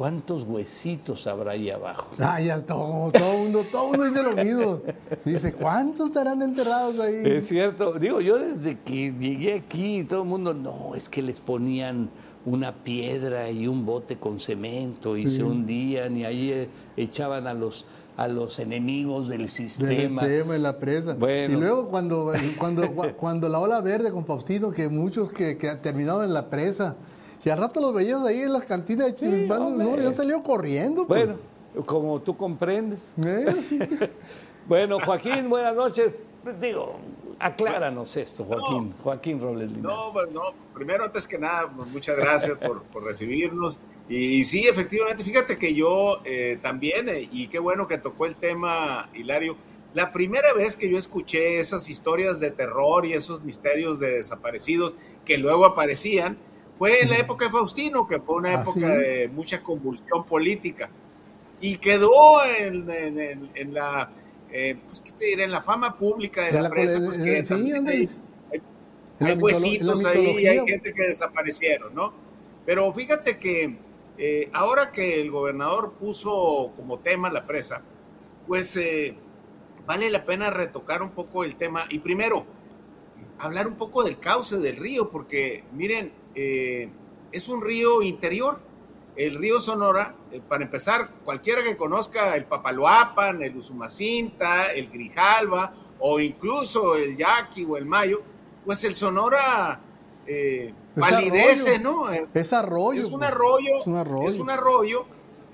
[SPEAKER 2] ¿cuántos huesitos habrá ahí abajo?
[SPEAKER 3] Ah, ya todo, todo mundo, todo mundo dice lo mismo. Dice, ¿cuántos estarán enterrados ahí?
[SPEAKER 2] Es cierto, digo, yo desde que llegué aquí, todo el mundo, no, es que les ponían una piedra y un bote con cemento y se hundían y ahí eh, echaban a los, a los enemigos del
[SPEAKER 3] del
[SPEAKER 2] sistema.
[SPEAKER 3] tema de la presa.
[SPEAKER 2] Bueno.
[SPEAKER 3] Y luego cuando, cuando, cuando la ola verde con Faustino, que muchos que, que han terminado en la presa, y al rato los veías ahí en las cantinas de Chivimbando,
[SPEAKER 2] hombre.
[SPEAKER 3] no, ya han salido corriendo. pues.
[SPEAKER 2] Bueno, como tú comprendes.
[SPEAKER 3] Eh, sí. [laughs]
[SPEAKER 2] Bueno, Joaquín, buenas noches. Digo, acláranos esto, Joaquín. Joaquín Robles Linares.
[SPEAKER 5] No, pues no, primero, antes que nada, pues, muchas gracias por, por recibirnos. Y, sí, efectivamente, fíjate que yo eh, también, eh, y qué bueno que tocó el tema, Hilario, la primera vez que yo escuché esas historias de terror y esos misterios de desaparecidos que luego aparecían, fue en la época de Faustino, que fue una
[SPEAKER 3] Ah,
[SPEAKER 5] época
[SPEAKER 3] ¿sí?
[SPEAKER 5] de mucha convulsión política. Y quedó en, en- la, eh, pues, ¿qué te diré? En la fama pública de la,
[SPEAKER 3] la
[SPEAKER 5] pues
[SPEAKER 3] eh,
[SPEAKER 5] que
[SPEAKER 3] sí,
[SPEAKER 5] también
[SPEAKER 3] anda
[SPEAKER 5] hay- huesitos ahí, hay gente que desaparecieron, ¿no? Pero fíjate que eh, ahora que el gobernador puso como tema la presa, pues eh, vale la pena retocar un poco el tema y primero hablar un poco del cauce del río, porque miren, eh, es un río interior. El río Sonora, eh, para empezar, cualquiera que conozca el Papaloapan, el Usumacinta, el Grijalva o incluso el Yaqui o el Mayo, pues el Sonora eh,
[SPEAKER 3] Es arroyo.
[SPEAKER 5] ¿no? Eh,
[SPEAKER 3] Es arroyo.
[SPEAKER 5] es un
[SPEAKER 3] pues.
[SPEAKER 5] arroyo,
[SPEAKER 3] Es un arroyo.
[SPEAKER 5] es un arroyo,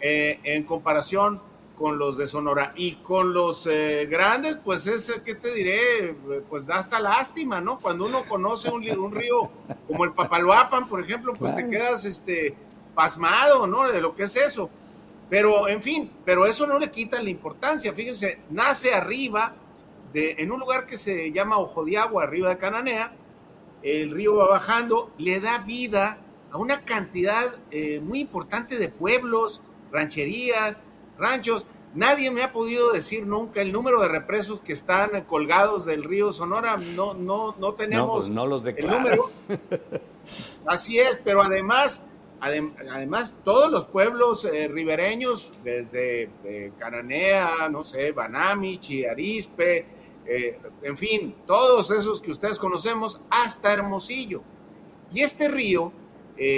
[SPEAKER 5] eh, en comparación con los de Sonora. Y con los eh, grandes, pues es, eh, ¿qué te diré? Pues da hasta lástima, ¿no? Cuando uno conoce un, un río como el Papaloapan, por ejemplo, pues te
[SPEAKER 2] Claro.
[SPEAKER 5] quedas este, pasmado, ¿no? De lo que es eso. Pero, en fin, pero eso no le quita la importancia. Fíjense, nace arriba, de, en un lugar que se llama Ojo de Agua, arriba de Cananea, el río va bajando, le da vida a una cantidad eh, muy importante de pueblos, rancherías, ranchos. Nadie me ha podido decir nunca el número de represos que están colgados del río Sonora. No, no, no
[SPEAKER 2] no,
[SPEAKER 5] tenemos
[SPEAKER 2] pues no los
[SPEAKER 5] el número. Así es, pero además, adem- además todos los pueblos eh, ribereños, desde eh, Cananea, no sé, Banamichi, Arispe, eh, en fin, todos esos que ustedes conocemos, hasta Hermosillo. Y este río,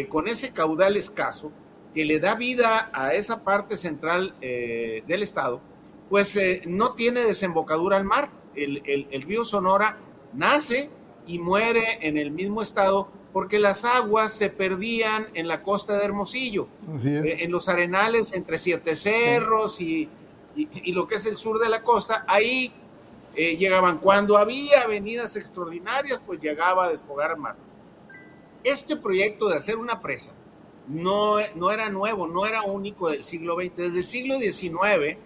[SPEAKER 5] con ese caudal escaso, que le da vida a esa parte central eh, del estado, pues eh, no tiene desembocadura al mar. El, el- el río Sonora nace y muere en el mismo estado porque las aguas se perdían en la costa de Hermosillo, eh, en los arenales entre Siete Cerros y, lo que es el sur de la costa, ahí llegaban. Cuando había avenidas extraordinarias, pues llegaba a desfogar al mar. Este proyecto de hacer una presa no, no era nuevo, no era único del siglo XX. Desde el siglo XIX,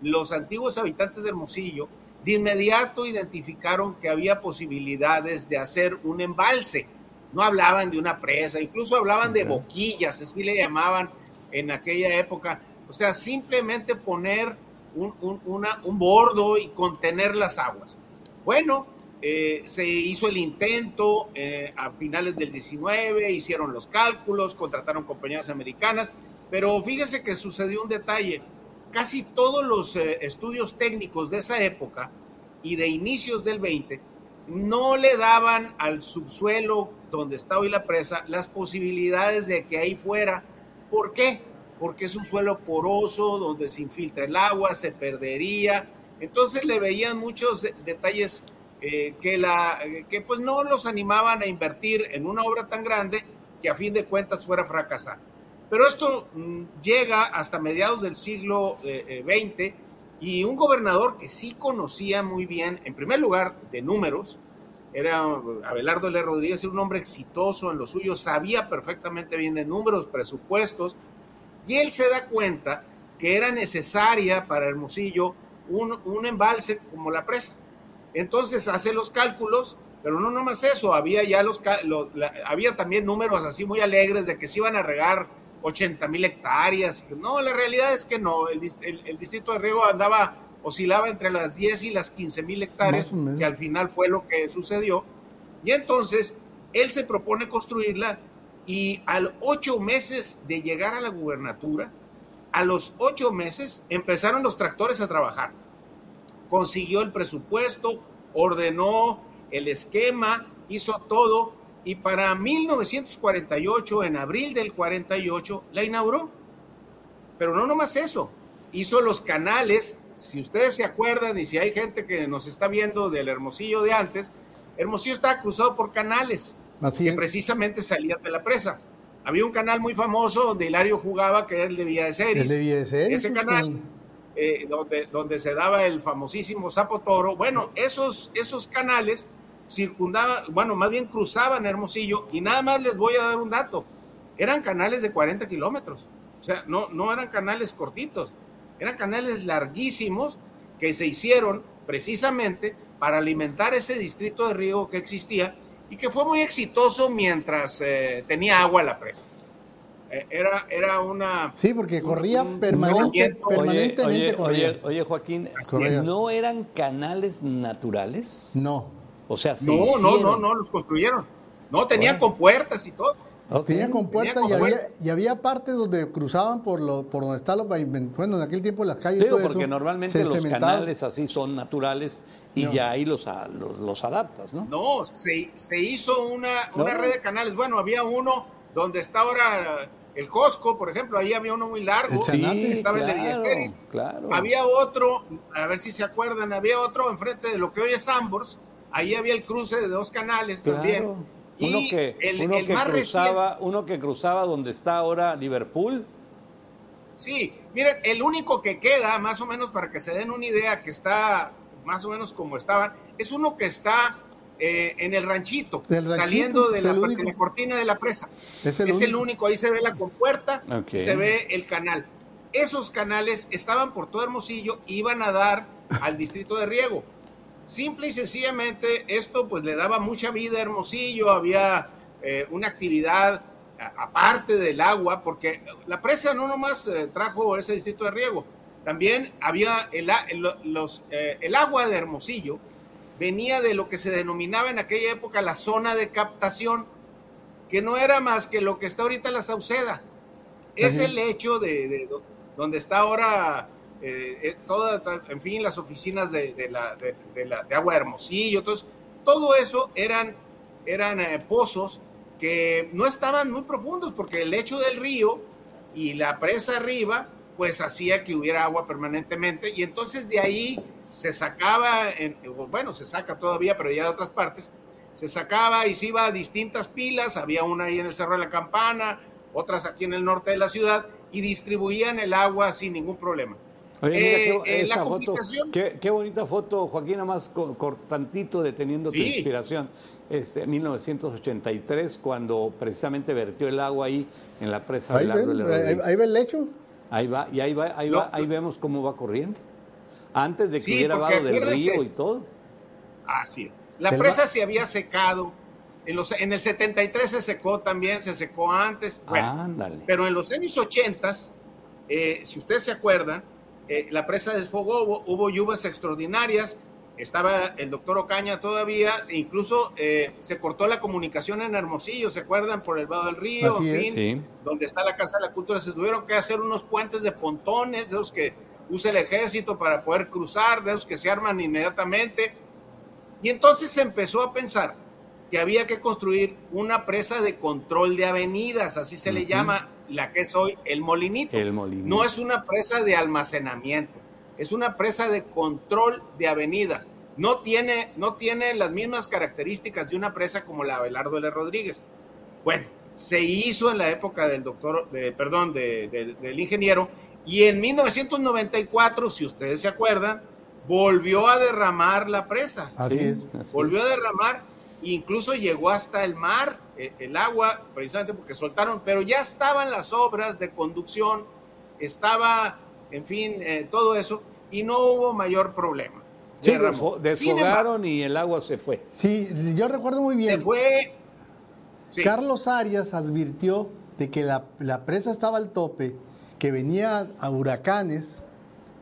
[SPEAKER 5] los antiguos habitantes de Hermosillo de inmediato identificaron que había posibilidades de hacer un embalse. No hablaban de una presa, incluso hablaban de boquillas, así le llamaban en aquella época. O sea, simplemente poner un, un bordo y contener las aguas. Bueno, eh, se hizo el intento eh, a finales del 19, hicieron los cálculos, contrataron compañías americanas, pero fíjese que sucedió un detalle. Casi todos los eh, estudios técnicos de esa época y de inicios del 20 no le daban al subsuelo donde está hoy la presa las posibilidades de que ahí fuera. ¿Por qué? Porque es un suelo poroso donde se infiltra el agua, se perdería. Entonces le veían muchos detalles eh, que, la, que pues no los animaban a invertir en una obra tan grande que a fin de cuentas fuera fracasar. Pero esto mm, llega hasta mediados del siglo XX eh, eh, y un gobernador que sí conocía muy bien, en primer lugar, de números, era Abelardo L. Rodríguez, un hombre exitoso en lo suyo, sabía perfectamente bien de números, presupuestos, y él se da cuenta que era necesaria para Hermosillo un, un embalse como la presa. Entonces hace los cálculos, pero no nomás eso, había ya los, había también números así muy alegres de que se iban a regar 80 mil hectáreas. No, la realidad es que no, el, distrito de riego andaba, oscilaba entre las 10 y las 15 mil hectáreas, que al final fue lo que sucedió. Y entonces él se propone construirla y al ocho meses de llegar a la gubernatura, a los ocho meses empezaron los tractores a trabajar consiguió el presupuesto, ordenó el esquema, hizo todo y para 1948, en abril del 48, la inauguró. Pero no nomás eso, hizo los canales, si ustedes se acuerdan y si hay gente que nos está viendo del Hermosillo de antes, Hermosillo estaba cruzado por canales que precisamente salían de la presa. Había un canal muy famoso donde Hilario jugaba, que era el de Villa de Ceres.
[SPEAKER 3] El de
[SPEAKER 5] Ese canal eh, donde, donde se daba el famosísimo Sapo Toro. Bueno, esos, esos canales circundaban, bueno, más bien cruzaban Hermosillo y nada más les voy a dar un dato. Eran canales de 40 kilómetros. O sea, no, no eran canales cortitos, eran canales larguísimos que se hicieron precisamente para alimentar ese distrito de riego que existía y que fue muy exitoso mientras eh, tenía agua la presa. Eh, era, era una...
[SPEAKER 3] Sí, porque corría permanentemente.
[SPEAKER 2] Oye, oye, Joaquín, ¿no eran canales naturales?
[SPEAKER 3] No.
[SPEAKER 2] O sea,
[SPEAKER 5] no, no, no, no, los construyeron. No, tenían compuertas y todo.
[SPEAKER 3] Tenían compuertas y, había, y había partes donde cruzaban por lo, por donde están los bueno, en aquel tiempo las calles.
[SPEAKER 2] Digo, porque normalmente los canales así son naturales y ya ahí los, los, adaptas, ¿no?
[SPEAKER 5] No, se, se hizo una, una red de canales. Bueno, había uno donde está ahora el Costco, por ejemplo, ahí había uno muy largo,
[SPEAKER 2] sí, estaba el de claro.
[SPEAKER 5] Había otro, a ver si se acuerdan, había otro enfrente de lo que hoy es Ambors, ahí había el cruce de dos canales también.
[SPEAKER 2] uno que, uno que cruzaba, uno que cruzaba donde está ahora Liverpool.
[SPEAKER 5] Sí, miren, el único que queda, más o menos para que se den una idea, que está más o menos como estaban, es uno que está eh, en el ranchito, saliendo de la, cortina de la presa. Es el, único, ahí se ve la compuerta, se ve el canal. Esos canales estaban por todo Hermosillo, iban a dar al distrito de riego. Simple y sencillamente esto pues le daba mucha vida a Hermosillo, había eh, una actividad aparte del agua, porque la presa no nomás eh, trajo ese distrito de riego, también había el, los, el agua de Hermosillo, venía de lo que se denominaba en aquella época la zona de captación, que no era más que lo que está ahorita la Sauceda. Es el hecho de, donde está ahora eh, eh, toda, en fin, las oficinas de, la, de, agua de Hermosillo. Entonces, todo eso eran, eran eh, pozos que no estaban muy profundos porque el lecho del río y la presa arriba, pues hacía que hubiera agua permanentemente y entonces de ahí se sacaba, en, bueno, se saca todavía, pero ya de otras partes, se sacaba y se iba a distintas pilas, había una ahí en el Cerro de la Campana, otras aquí en el norte de la ciudad, y distribuían el agua sin ningún problema.
[SPEAKER 2] Oye, mira, qué, esa foto, qué, bonita foto, Joaquín, nada más cortantito deteniendo tu inspiración. Este, 1983, cuando precisamente vertió el agua ahí en la presa
[SPEAKER 3] ahí del ven, ahí, ahí, ve el lecho.
[SPEAKER 2] Ahí va, y ahí va, ahí va, ahí vemos cómo va corriendo. Antes de que hubiera vado del río y todo.
[SPEAKER 5] Así es. La presa se había secado. En, los, en el 73 se secó también, se secó antes. Ándale. Pero en los años 80, eh, si ustedes se acuerdan, eh, la presa desfogó, hubo, hubo, lluvias extraordinarias, estaba el doctor Ocaña todavía, e incluso eh, se cortó la comunicación en Hermosillo, ¿se acuerdan? Por el vado del río, en fin, donde está la Casa de la Cultura, se tuvieron que hacer unos puentes de pontones, de los que usa el ejército para poder cruzar, de esos que se arman inmediatamente. Y entonces se empezó a pensar que había que construir una presa de control de avenidas, así se le llama la que es hoy el molinito.
[SPEAKER 2] el molinito.
[SPEAKER 5] No es una presa de almacenamiento, es una presa de control de avenidas. No tiene, no tiene las mismas características de una presa como la Abelardo L. Rodríguez. Bueno, se hizo en la época del doctor, de, perdón, del ingeniero, y en 1994, si ustedes se acuerdan, volvió a derramar la presa.
[SPEAKER 3] Así es.
[SPEAKER 5] volvió a derramar, incluso llegó hasta el mar eh, el agua, precisamente porque soltaron, pero ya estaban las obras de conducción, estaba, en fin, eh, todo eso, y no hubo mayor problema.
[SPEAKER 2] Sí, desfogaron y el agua se fue.
[SPEAKER 3] Sí, yo recuerdo muy bien.
[SPEAKER 5] Se fue.
[SPEAKER 3] Carlos Arias advirtió de que la, la, presa estaba al tope, que venía a huracanes,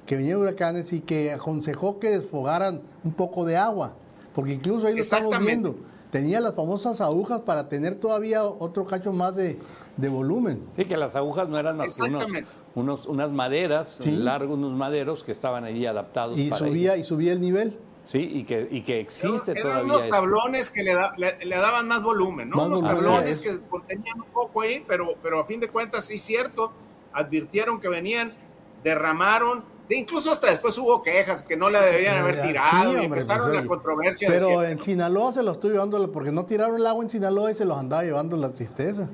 [SPEAKER 3] que venía a huracanes y que aconsejó que desfogaran un poco de agua, porque incluso ahí lo estamos viendo tenía las famosas agujas para tener todavía otro cacho más de, volumen.
[SPEAKER 2] Sí, que las agujas no eran más que unos, unas maderas, largos unos maderos que estaban allí adaptados.
[SPEAKER 3] Y subía y subía el nivel.
[SPEAKER 2] Sí, y que, y que existe
[SPEAKER 5] eran,
[SPEAKER 2] todavía.
[SPEAKER 5] unos tablones que le, le, daban más volumen, ¿no? unos tablones que contenían un poco ahí, pero, pero a fin de cuentas sí es cierto, advirtieron que venían, derramaron incluso hasta después hubo quejas que no la deberían haber tirado y empezaron pues, la controversia.
[SPEAKER 3] Pero en Sinaloa se lo estoy llevando porque no tiraron el agua en Sinaloa y se los andaba llevando la tristeza.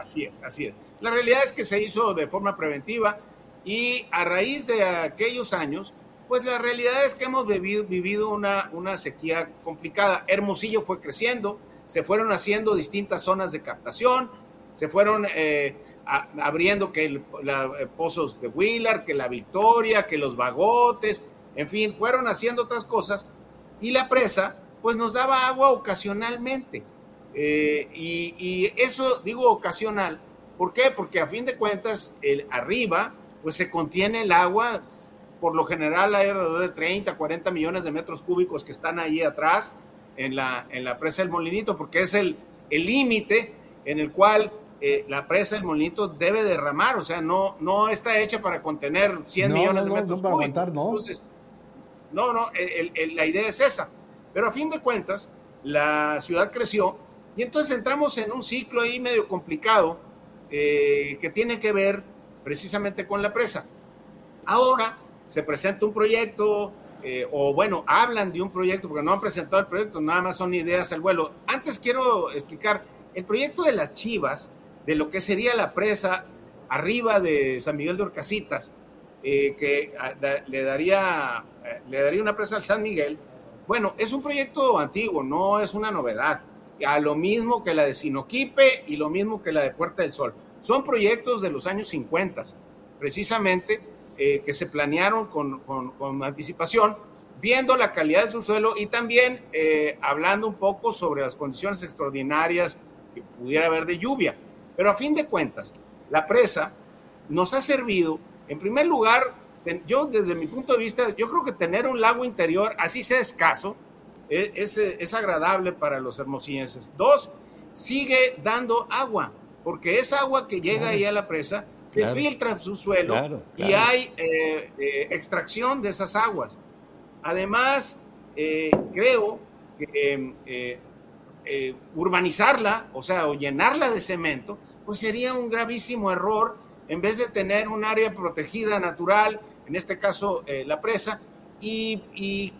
[SPEAKER 5] Así es, así es. La realidad es que se hizo de forma preventiva y a raíz de aquellos años, pues la realidad es que hemos vivido, vivido una, una sequía complicada. Hermosillo fue creciendo, se fueron haciendo distintas zonas de captación, se fueron... Eh, abriendo que el, eh, pozos de Willard, que la Victoria, que los Bagotes, en fin, fueron haciendo otras cosas y la presa pues nos daba agua ocasionalmente. Eh, y, eso digo ocasional, ¿por qué? Porque a fin de cuentas el, arriba pues se contiene el agua, por lo general hay alrededor de 30, 40 millones de metros cúbicos que están ahí atrás en la, en la presa del Molinito, porque es el límite en el cual eh, la presa del Molinito debe derramar, o sea, no, no está hecha para contener 100 millones de metros no, cúbicos. Entonces, no, no, la idea es esa. Pero a fin de cuentas, la ciudad creció y entonces entramos en un ciclo ahí medio complicado eh, que tiene que ver precisamente con la presa. Ahora se presenta un proyecto, eh, o bueno, hablan de un proyecto, porque no han presentado el proyecto, nada más son ideas al vuelo. Antes quiero explicar, el proyecto de las Chivas de lo que sería la presa arriba de San Miguel de Orcasitas, eh, que ah, le, daría, eh, le daría una presa al San Miguel. Bueno, es un proyecto antiguo, no es una novedad. A lo mismo que la de Sinoquipe y lo mismo que la de Puerta del Sol. Son proyectos de los años 50, precisamente, eh, que se planearon con, con, anticipación, viendo la calidad de su suelo y también hablando un poco sobre las condiciones extraordinarias que pudiera haber de lluvia. Pero a fin de cuentas, la presa nos ha servido, en primer lugar, yo desde mi punto de vista, yo creo que tener un lago interior, así sea escaso, e, es, es, agradable para los hermosillenses. Dos, sigue dando agua, porque esa agua que llega ahí a la presa se filtra en su suelo y hay eh, eh, extracción de esas aguas. Además, eh, creo que urbanizarla, o sea, o llenarla de cemento, pues sería un gravísimo error en vez de tener un área protegida natural, en este caso eh, la presa, y,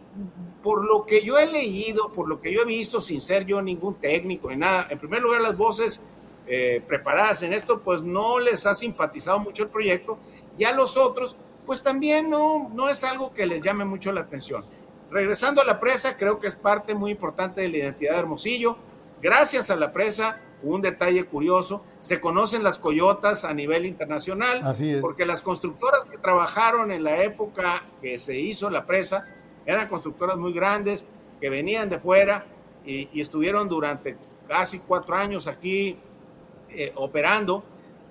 [SPEAKER 5] por lo que yo he leído, por lo que yo he visto, sin ser yo ningún técnico ni nada, en primer lugar las voces eh, preparadas en esto, pues no les ha simpatizado mucho el proyecto, y a los otros, pues también no, no es algo que les llame mucho la atención. Regresando a la presa, creo que es parte muy importante de la identidad de Hermosillo. Gracias a la presa, un detalle curioso, se conocen las coyotas a nivel internacional, porque las constructoras que trabajaron en la época que se hizo la presa eran constructoras muy grandes, que venían de fuera y, estuvieron durante casi cuatro años aquí eh, operando.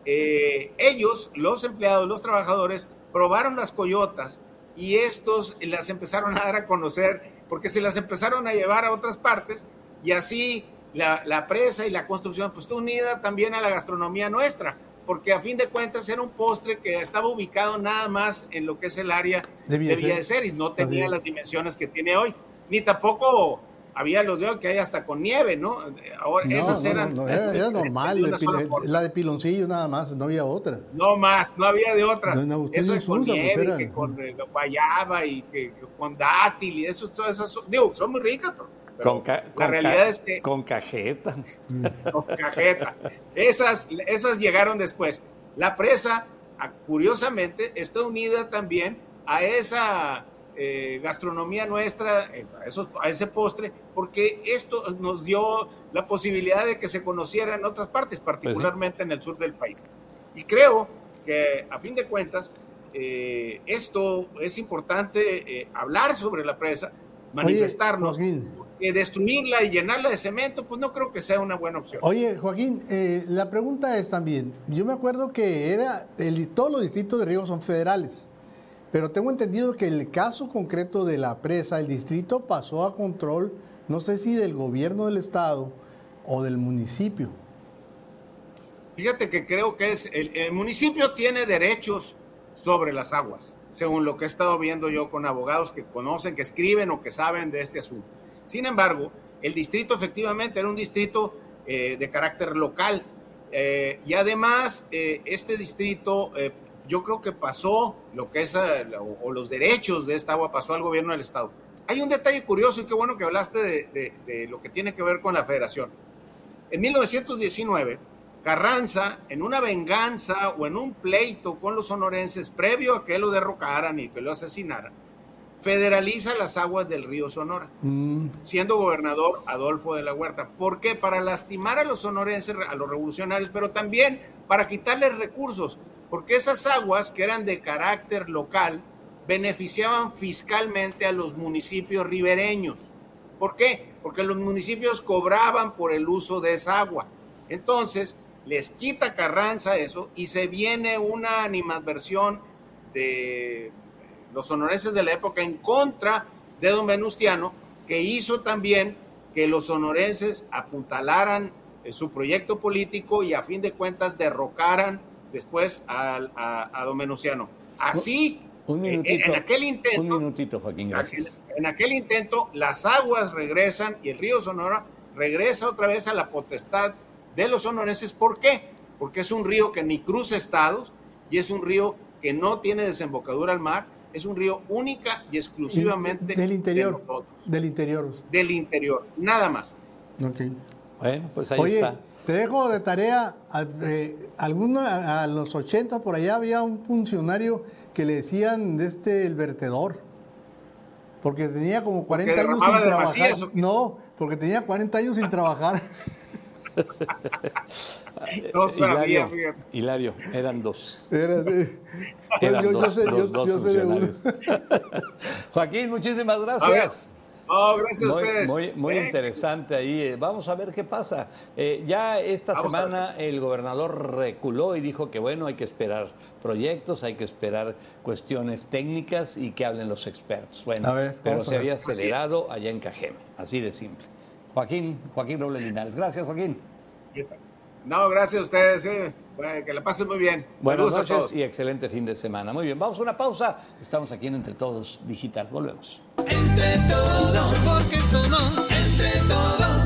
[SPEAKER 5] Eh, ellos, los empleados, los trabajadores, probaron las coyotas y estos las empezaron a dar a conocer porque se las empezaron a llevar a otras partes y así la, presa y la construcción pues está unida también a la gastronomía nuestra porque a fin de cuentas era un postre que estaba ubicado nada más en lo que es el área de Villa de Ceres, no tenía las dimensiones que tiene hoy, ni tampoco había los de hoy que hay hasta con nieve, ¿no?
[SPEAKER 3] Ahora, esas eran... era, normal, la de piloncillo nada más, no había otra.
[SPEAKER 5] No más, no había de otra. eso es con nieve, que con guayaba y que, con dátil y eso, todas esas, digo, son muy ricas,
[SPEAKER 2] pero la realidad es que... Con cajeta. [laughs]
[SPEAKER 5] Con cajeta. Esas, esas llegaron después. La presa, curiosamente, está unida también a esa eh, gastronomía nuestra, eh, a, ese postre, porque esto nos dio la posibilidad de que se conociera en otras partes, pues particularmente en el sur del país. Y creo que a fin de cuentas, eh, esto es importante hablar sobre la presa, manifestarnos. Que destruirla y llenarla de cemento, pues no creo que sea una buena opción.
[SPEAKER 3] Oye, Joaquín, la pregunta es también, yo me acuerdo que era, el, todos los distritos de Río son federales. Pero tengo entendido que el caso concreto de la presa, el distrito pasó a control, no sé si del gobierno del estado o del municipio.
[SPEAKER 5] Fíjate que creo que es, el, municipio tiene derechos sobre las aguas, según lo que he estado viendo yo con abogados que conocen, que escriben o que saben de este asunto. Sin embargo, el distrito efectivamente era un distrito eh, de carácter local eh, y además eh, este distrito yo creo que pasó lo que es, o, los derechos de esta agua pasó al gobierno del Estado. Hay un detalle curioso y qué bueno que hablaste de, lo que tiene que ver con la federación. En 1919, Carranza, en una venganza o en un pleito con los sonorenses previo a que lo derrocaran y que lo asesinaran, federaliza las aguas del río Sonora, mm. siendo gobernador Adolfo de la Huerta. ¿Por qué? Para lastimar a los sonorenses, a los revolucionarios, pero también para quitarles recursos porque esas aguas que eran de carácter local beneficiaban fiscalmente a los municipios ribereños. ¿Por qué? Porque los municipios cobraban por el uso de esa agua. Entonces, les quita Carranza eso y se viene una animadversión de los sonorenses de la época en contra de don Venustiano, que hizo también que los sonorenses apuntalaran su proyecto político y a fin de cuentas derrocaran después a, a, don Menuciano. Así,
[SPEAKER 2] un eh, en aquel intento, un minutito, Joaquín, gracias.
[SPEAKER 5] En aquel intento, las aguas regresan y el río Sonora regresa otra vez a la potestad de los sonorenses. ¿Por qué? Porque es un río que ni cruza estados y es un río que no tiene desembocadura al mar, es un río única y exclusivamente
[SPEAKER 3] del interior, de nosotros. Del interior.
[SPEAKER 5] Del interior, nada más.
[SPEAKER 3] Okay.
[SPEAKER 2] Bueno, pues ahí está.
[SPEAKER 3] Te dejo de tarea, eh, a, los 80 por allá había un funcionario que le decían de este el vertedor, porque tenía como 40 años sin trabajar. no, porque tenía 40 años sin [laughs] trabajar.
[SPEAKER 5] No sabía,
[SPEAKER 2] Hilario, eran dos.
[SPEAKER 3] Eran, yo, sé, yo, sé de uno. [laughs]
[SPEAKER 2] Joaquín, muchísimas gracias.
[SPEAKER 5] Oh, gracias muy, a ustedes.
[SPEAKER 2] Muy, muy interesante ahí. Eh, vamos a ver qué pasa. Eh, ya esta semana el gobernador reculó y dijo que bueno, hay que esperar proyectos, hay que esperar cuestiones técnicas y que hablen los expertos. Bueno, pero se había acelerado allá en Cajeme, así de simple. Joaquín, Joaquín Robles Linares. Gracias, Joaquín.
[SPEAKER 5] No, gracias a ustedes. Eh. que la pasen muy bien.
[SPEAKER 2] Buenas noches y excelente fin de semana. Muy bien, vamos a una pausa. Estamos aquí en Entre Todos Digital. Volvemos. Entre todos, porque somos entre todos.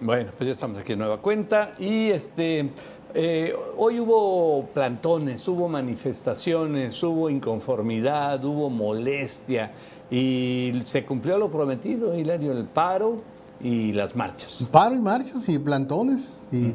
[SPEAKER 2] Bueno, pues ya estamos aquí en nueva cuenta y este eh, hoy hubo plantones, hubo manifestaciones, hubo inconformidad, hubo molestia Y se cumplió lo prometido, Hilario, el paro y las marchas.
[SPEAKER 3] Paro y marchas y plantones. Y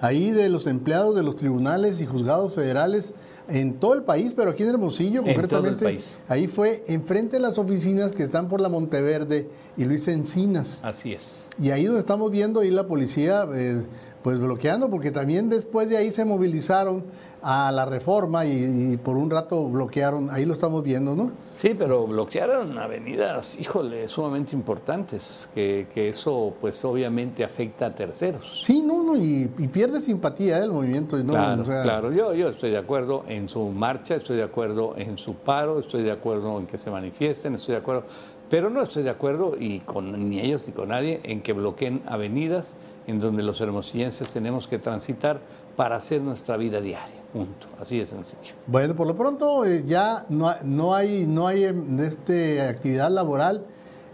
[SPEAKER 3] ahí de los empleados de los tribunales y juzgados federales en todo el país, pero aquí en Hermosillo,
[SPEAKER 2] En todo el
[SPEAKER 3] concretamente,
[SPEAKER 2] país.
[SPEAKER 3] ahí fue enfrente de las oficinas que están por la Monteverde y Luis Encinas.
[SPEAKER 2] Así es.
[SPEAKER 3] Y ahí donde estamos viendo ahí la policía, eh, pues bloqueando, porque también después de ahí se movilizaron a la reforma y, y por un rato bloquearon, ahí lo estamos viendo, ¿no?
[SPEAKER 2] Sí, pero bloquearon avenidas, híjole, sumamente importantes, que, que eso pues obviamente afecta a terceros.
[SPEAKER 3] Sí, no, no, y, y pierde simpatía eh, el movimiento. ¿no?
[SPEAKER 2] claro,
[SPEAKER 3] O sea,
[SPEAKER 2] claro, yo, yo estoy de acuerdo en su marcha, estoy de acuerdo en su paro, estoy de acuerdo en que se manifiesten, estoy de acuerdo, pero no estoy de acuerdo y con ni ellos ni con nadie en que bloqueen avenidas en donde los hermosillenses tenemos que transitar para hacer nuestra vida diaria, punto, así de sencillo.
[SPEAKER 3] Bueno, por lo pronto eh, ya no, no hay, no hay este, actividad laboral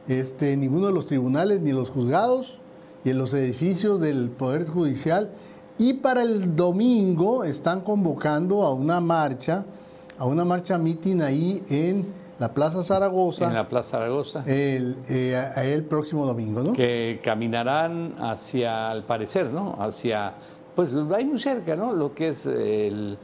[SPEAKER 3] este, en ninguno de los tribunales ni los juzgados y en los edificios del Poder Judicial. Y para el domingo están convocando a una marcha, a una marcha mitin ahí en la Plaza Zaragoza
[SPEAKER 2] En la Plaza Zaragoza.
[SPEAKER 3] el, eh, el próximo domingo, ¿no?
[SPEAKER 2] que caminarán hacia, al parecer, ¿no? Hacia, pues ahí muy cerca, ¿no? Lo que es el...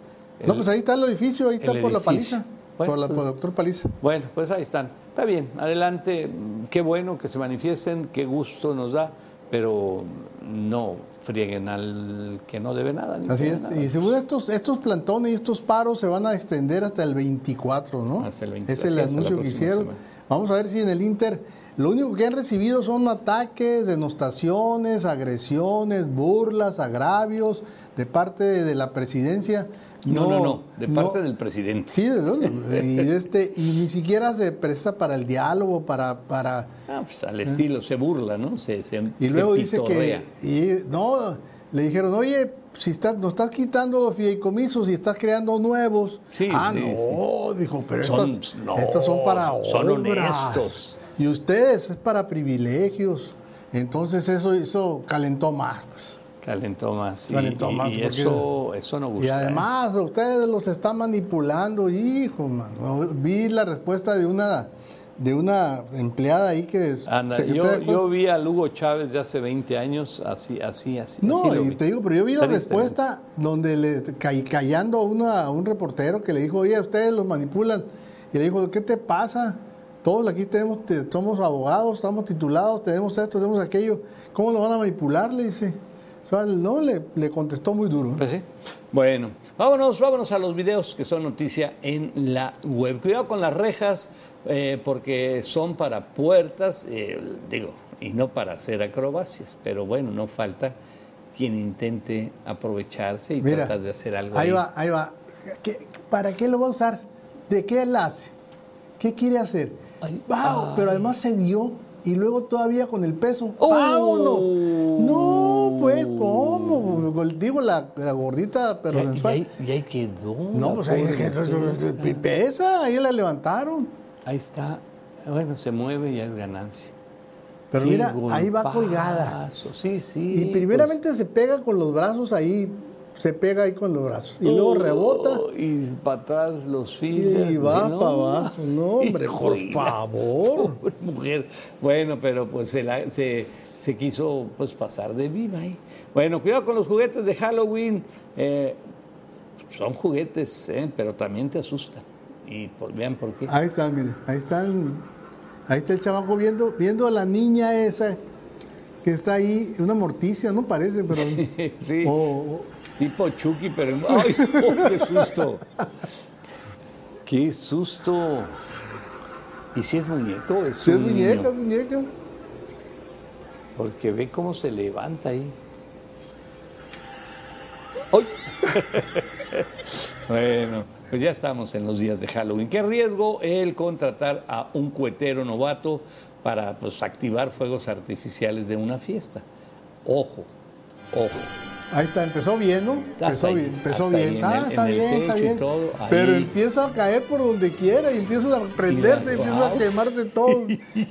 [SPEAKER 3] No,
[SPEAKER 2] el-
[SPEAKER 3] pues ahí está el edificio, ahí está por la paliza,
[SPEAKER 2] Bueno,
[SPEAKER 3] por la
[SPEAKER 2] pues-
[SPEAKER 3] por el doctor Paliza.
[SPEAKER 2] Bueno, pues ahí están. Está bien, adelante. Qué bueno que se manifiesten, qué gusto nos da, pero no frieguen al que no debe nada. ni
[SPEAKER 3] Así es,
[SPEAKER 2] nada.
[SPEAKER 3] y según estos, estos plantones y estos paros se van a extender hasta el 24, ¿no?
[SPEAKER 2] Hasta el 24,
[SPEAKER 3] Es el anuncio que hicieron.
[SPEAKER 2] semana.
[SPEAKER 3] Vamos a ver si en el Inter lo único que han recibido son ataques, denostaciones, agresiones, burlas, agravios de parte de la presidencia.
[SPEAKER 2] No, no, no, de parte del presidente.
[SPEAKER 3] Sí, de- de- y, este, y ni siquiera se presta para el diálogo, para... para
[SPEAKER 2] Ah, pues al estilo, se burla, ¿no? Se, se,
[SPEAKER 3] y
[SPEAKER 2] se
[SPEAKER 3] luego dice que, y, no, le dijeron, oye, si estás, nos estás quitando los fideicomisos y estás creando nuevos.
[SPEAKER 2] Sí,
[SPEAKER 3] ah,
[SPEAKER 2] sí,
[SPEAKER 3] no, dijo, pero
[SPEAKER 2] Son-
[SPEAKER 3] estos,
[SPEAKER 2] no,
[SPEAKER 3] estos son para
[SPEAKER 2] son honestos.
[SPEAKER 3] Y ustedes es para privilegios. Entonces eso hizo, calentó más. pues.
[SPEAKER 2] Calentó más. Y,
[SPEAKER 3] Calentó más,
[SPEAKER 2] y eso, eso no gusta.
[SPEAKER 3] Y
[SPEAKER 2] ¿eh?
[SPEAKER 3] además, ustedes los están manipulando, hijo, mano. Vi la respuesta de una de una empleada ahí que
[SPEAKER 2] Anda, yo, yo vi a Lugo Chávez de hace 20 años así, así, así.
[SPEAKER 3] No,
[SPEAKER 2] así
[SPEAKER 3] y
[SPEAKER 2] vi.
[SPEAKER 3] te digo, pero yo vi la respuesta donde le ca- callando a, una- a un reportero que le dijo, oye, ustedes los manipulan. Y le dijo, ¿qué te pasa? Todos aquí tenemos, te- somos abogados, estamos titulados, tenemos esto, tenemos aquello. ¿Cómo nos van a manipular? Le dice. O sea, no, le, le contestó muy duro.
[SPEAKER 2] Pues sí. Bueno, vámonos, vámonos a los videos que son noticia en la web. Cuidado con las rejas, eh, porque son para puertas, eh, digo, y no para hacer acrobacias, pero bueno, no falta quien intente aprovecharse y
[SPEAKER 3] Mira,
[SPEAKER 2] tratar de hacer algo.
[SPEAKER 3] ahí va, ahí va. ¿Qué- ¿Para qué lo va a usar? ¿De qué él hace? ¿Qué quiere hacer?
[SPEAKER 2] Ay,
[SPEAKER 3] Wow,
[SPEAKER 2] ay.
[SPEAKER 3] pero además se dio y luego todavía con el peso.
[SPEAKER 2] Oh.
[SPEAKER 3] ¡Vámonos! No, pues, ¿cómo? Digo, la, la gordita, pero
[SPEAKER 2] Y, y ahí, y ahí quedó.
[SPEAKER 3] No, pues ahí [laughs] pesa, ahí la levantaron.
[SPEAKER 2] Ahí está. Bueno, se mueve y ya es ganancia.
[SPEAKER 3] Pero
[SPEAKER 2] Qué
[SPEAKER 3] mira, ahí va colgada.
[SPEAKER 2] Sí, sí.
[SPEAKER 3] Y primeramente se pega con los brazos ahí, se pega ahí con los brazos. Y luego rebota.
[SPEAKER 2] Oh, Y para atrás los
[SPEAKER 3] Y
[SPEAKER 2] fines.
[SPEAKER 3] va
[SPEAKER 2] ¿no?
[SPEAKER 3] para abajo. No, hombre, por favor. [laughs]
[SPEAKER 2] mujer. Bueno, pero pues se, la- se, se quiso pues pasar de viva ahí. Bueno, cuidado con los juguetes de Halloween. Eh, son juguetes, ¿eh? pero también te asustan. Y por- vean por qué.
[SPEAKER 3] Ahí están, miren, ahí están. Ahí está el chamaco viendo, viendo a la niña esa que está ahí, una morticia, no parece, pero. [laughs]
[SPEAKER 2] sí.
[SPEAKER 3] o-
[SPEAKER 2] Tipo Chucky, pero. ¡Ay, oh, qué susto! ¡Qué susto! ¿Y si es muñeco? Es,
[SPEAKER 3] si es muñeca,
[SPEAKER 2] niño?
[SPEAKER 3] muñeca.
[SPEAKER 2] Porque ve cómo se levanta ahí. ¡Ay! [laughs] bueno, pues ya estamos en los días de Halloween. ¿Qué riesgo el contratar a un cuetero novato para pues, activar fuegos artificiales de una fiesta? Ojo, ojo.
[SPEAKER 3] Ahí está, empezó bien, ¿no?
[SPEAKER 2] Hasta
[SPEAKER 3] Empezó
[SPEAKER 2] ahí,
[SPEAKER 3] bien, empezó bien. Ah,
[SPEAKER 2] el-
[SPEAKER 3] está
[SPEAKER 2] en el
[SPEAKER 3] bien, está bien.
[SPEAKER 2] todo,
[SPEAKER 3] Pero empieza a caer por donde quiera y empieza a prenderse, empieza a quemarse todo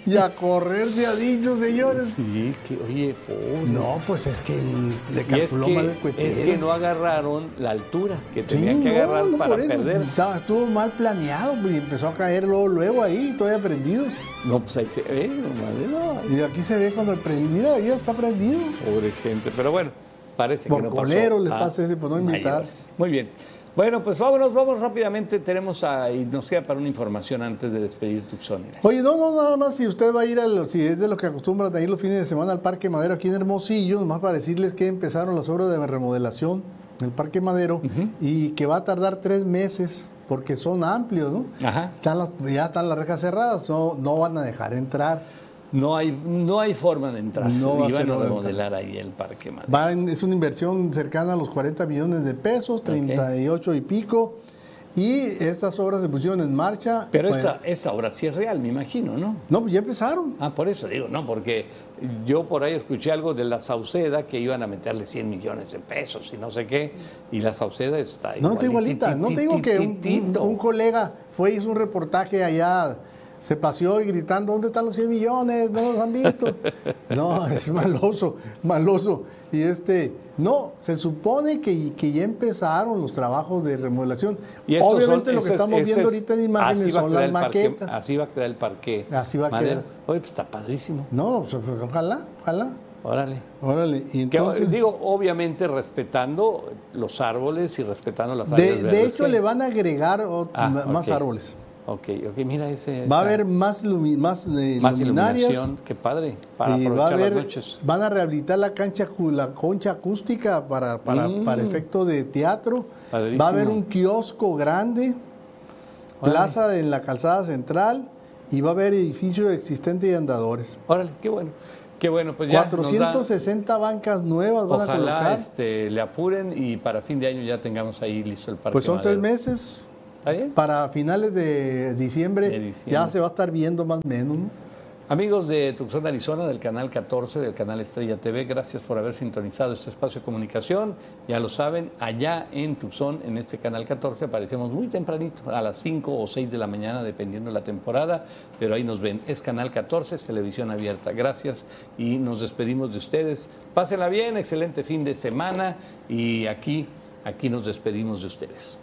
[SPEAKER 3] y a correrse a dichos, señores.
[SPEAKER 2] Sí, que oye, pobre.
[SPEAKER 3] No, pues es que le
[SPEAKER 2] Y es
[SPEAKER 3] calculó mal el
[SPEAKER 2] que,
[SPEAKER 3] cuetero.
[SPEAKER 2] es que no agarraron la altura que
[SPEAKER 3] Sí,
[SPEAKER 2] tenían que
[SPEAKER 3] no,
[SPEAKER 2] agarrar
[SPEAKER 3] no,
[SPEAKER 2] para
[SPEAKER 3] eso.
[SPEAKER 2] perderse.
[SPEAKER 3] Estaba- estuvo mal planeado pues, y empezó a caer luego, luego ahí, todavía prendidos.
[SPEAKER 2] No, pues ahí se ve, nomás, no,
[SPEAKER 3] Y aquí se ve cuando prendido, ahí está prendido.
[SPEAKER 2] pobre gente. Pero bueno, parece
[SPEAKER 3] Por
[SPEAKER 2] que no pasó.
[SPEAKER 3] les
[SPEAKER 2] a
[SPEAKER 3] pasa ese, por no invitar.
[SPEAKER 2] Muy bien. Bueno, pues vámonos, vamos rápidamente. Tenemos a, y nos queda para una información antes de despedir Tucson.
[SPEAKER 3] Oye, no, no, nada más si usted va a ir a los, si es de los que acostumbran a ir los fines de semana al Parque Madero aquí en Hermosillo, nomás para decirles que empezaron las obras de remodelación en el Parque Madero y que va a tardar tres meses porque son amplios, ¿no?
[SPEAKER 2] Ajá.
[SPEAKER 3] Están las- ya están las rejas cerradas, no, no van a dejar entrar.
[SPEAKER 2] No hay, no hay forma de entrar.
[SPEAKER 3] No va a ser
[SPEAKER 2] remodelar ahí el parque Madero.
[SPEAKER 3] Va en- es una inversión cercana a los 40 millones de pesos, 38 y pico, y estas obras se pusieron en marcha.
[SPEAKER 2] Pero
[SPEAKER 3] pues,
[SPEAKER 2] esta, esta obra sí es real, me imagino, ¿no?
[SPEAKER 3] No, pues ya empezaron.
[SPEAKER 2] Ah, por eso digo, no, porque yo por ahí escuché algo de la Sauceda que iban a meterle 100 millones de pesos y no sé qué, y la Sauceda está
[SPEAKER 3] No, está igualita. No te digo que un, un- colega fue hizo un reportaje allá, se paseó y gritando, ¿dónde están los 100 millones? No los han visto. [laughs] No, es maloso, maloso. Y este, no, se supone que, que ya empezaron los trabajos de remodelación.
[SPEAKER 2] Y
[SPEAKER 3] Obviamente
[SPEAKER 2] son-
[SPEAKER 3] lo que
[SPEAKER 2] es-
[SPEAKER 3] estamos
[SPEAKER 2] este
[SPEAKER 3] viendo
[SPEAKER 2] es-
[SPEAKER 3] ahorita en imágenes son las
[SPEAKER 2] parque-
[SPEAKER 3] maquetas.
[SPEAKER 2] así va a quedar el parque.
[SPEAKER 3] Así va a quedar.
[SPEAKER 2] Oye, pues está padrísimo.
[SPEAKER 3] No, pues, ojalá, ojalá.
[SPEAKER 2] Órale.
[SPEAKER 3] Órale. Y
[SPEAKER 2] Que,
[SPEAKER 3] entonces,
[SPEAKER 2] digo, obviamente respetando los árboles y respetando las
[SPEAKER 3] de,
[SPEAKER 2] áreas
[SPEAKER 3] de
[SPEAKER 2] verdes
[SPEAKER 3] hecho, le van a agregar
[SPEAKER 2] Ah,
[SPEAKER 3] más árboles.
[SPEAKER 2] Ok, ok, mira ese.
[SPEAKER 3] Va a haber más, lumi- más, eh,
[SPEAKER 2] más
[SPEAKER 3] luminarias.
[SPEAKER 2] iluminación, qué padre, para
[SPEAKER 3] y va a
[SPEAKER 2] aprovechar
[SPEAKER 3] haber,
[SPEAKER 2] las noches.
[SPEAKER 3] van a rehabilitar la cancha, la concha acústica para, para,
[SPEAKER 2] Mm.
[SPEAKER 3] para efecto de teatro.
[SPEAKER 2] Padrísimo.
[SPEAKER 3] Va a haber un kiosco grande,
[SPEAKER 2] Órale.
[SPEAKER 3] plaza en la calzada central y va a haber edificio existente y andadores.
[SPEAKER 2] Órale, qué bueno. Qué bueno, pues ya. nos da-
[SPEAKER 3] 460 bancas nuevas van a
[SPEAKER 2] Ojalá
[SPEAKER 3] colocar.
[SPEAKER 2] este, le apuren y para fin de año ya tengamos ahí listo el parque.
[SPEAKER 3] pues son tres
[SPEAKER 2] Madero.
[SPEAKER 3] meses.
[SPEAKER 2] ¿Está bien?
[SPEAKER 3] Para finales de diciembre,
[SPEAKER 2] De diciembre.
[SPEAKER 3] ya se va a estar viendo más o menos. ¿no?
[SPEAKER 2] Amigos de Tucson, Arizona, del canal 14, del canal Estrella TV, gracias por haber sintonizado este espacio de comunicación. Ya lo saben, allá en Tucson, en este canal 14, aparecemos muy tempranito, a las 5 o 6 de la mañana, dependiendo de la temporada, pero ahí nos ven. Es canal 14, es televisión abierta. Gracias y nos despedimos de ustedes. Pásenla bien, excelente fin de semana y aquí, aquí nos despedimos de ustedes.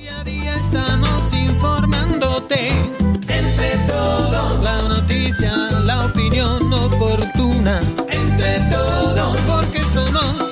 [SPEAKER 1] Día a día estamos informándote. Entre todos. La noticia, la opinión oportuna. Entre todos. Porque somos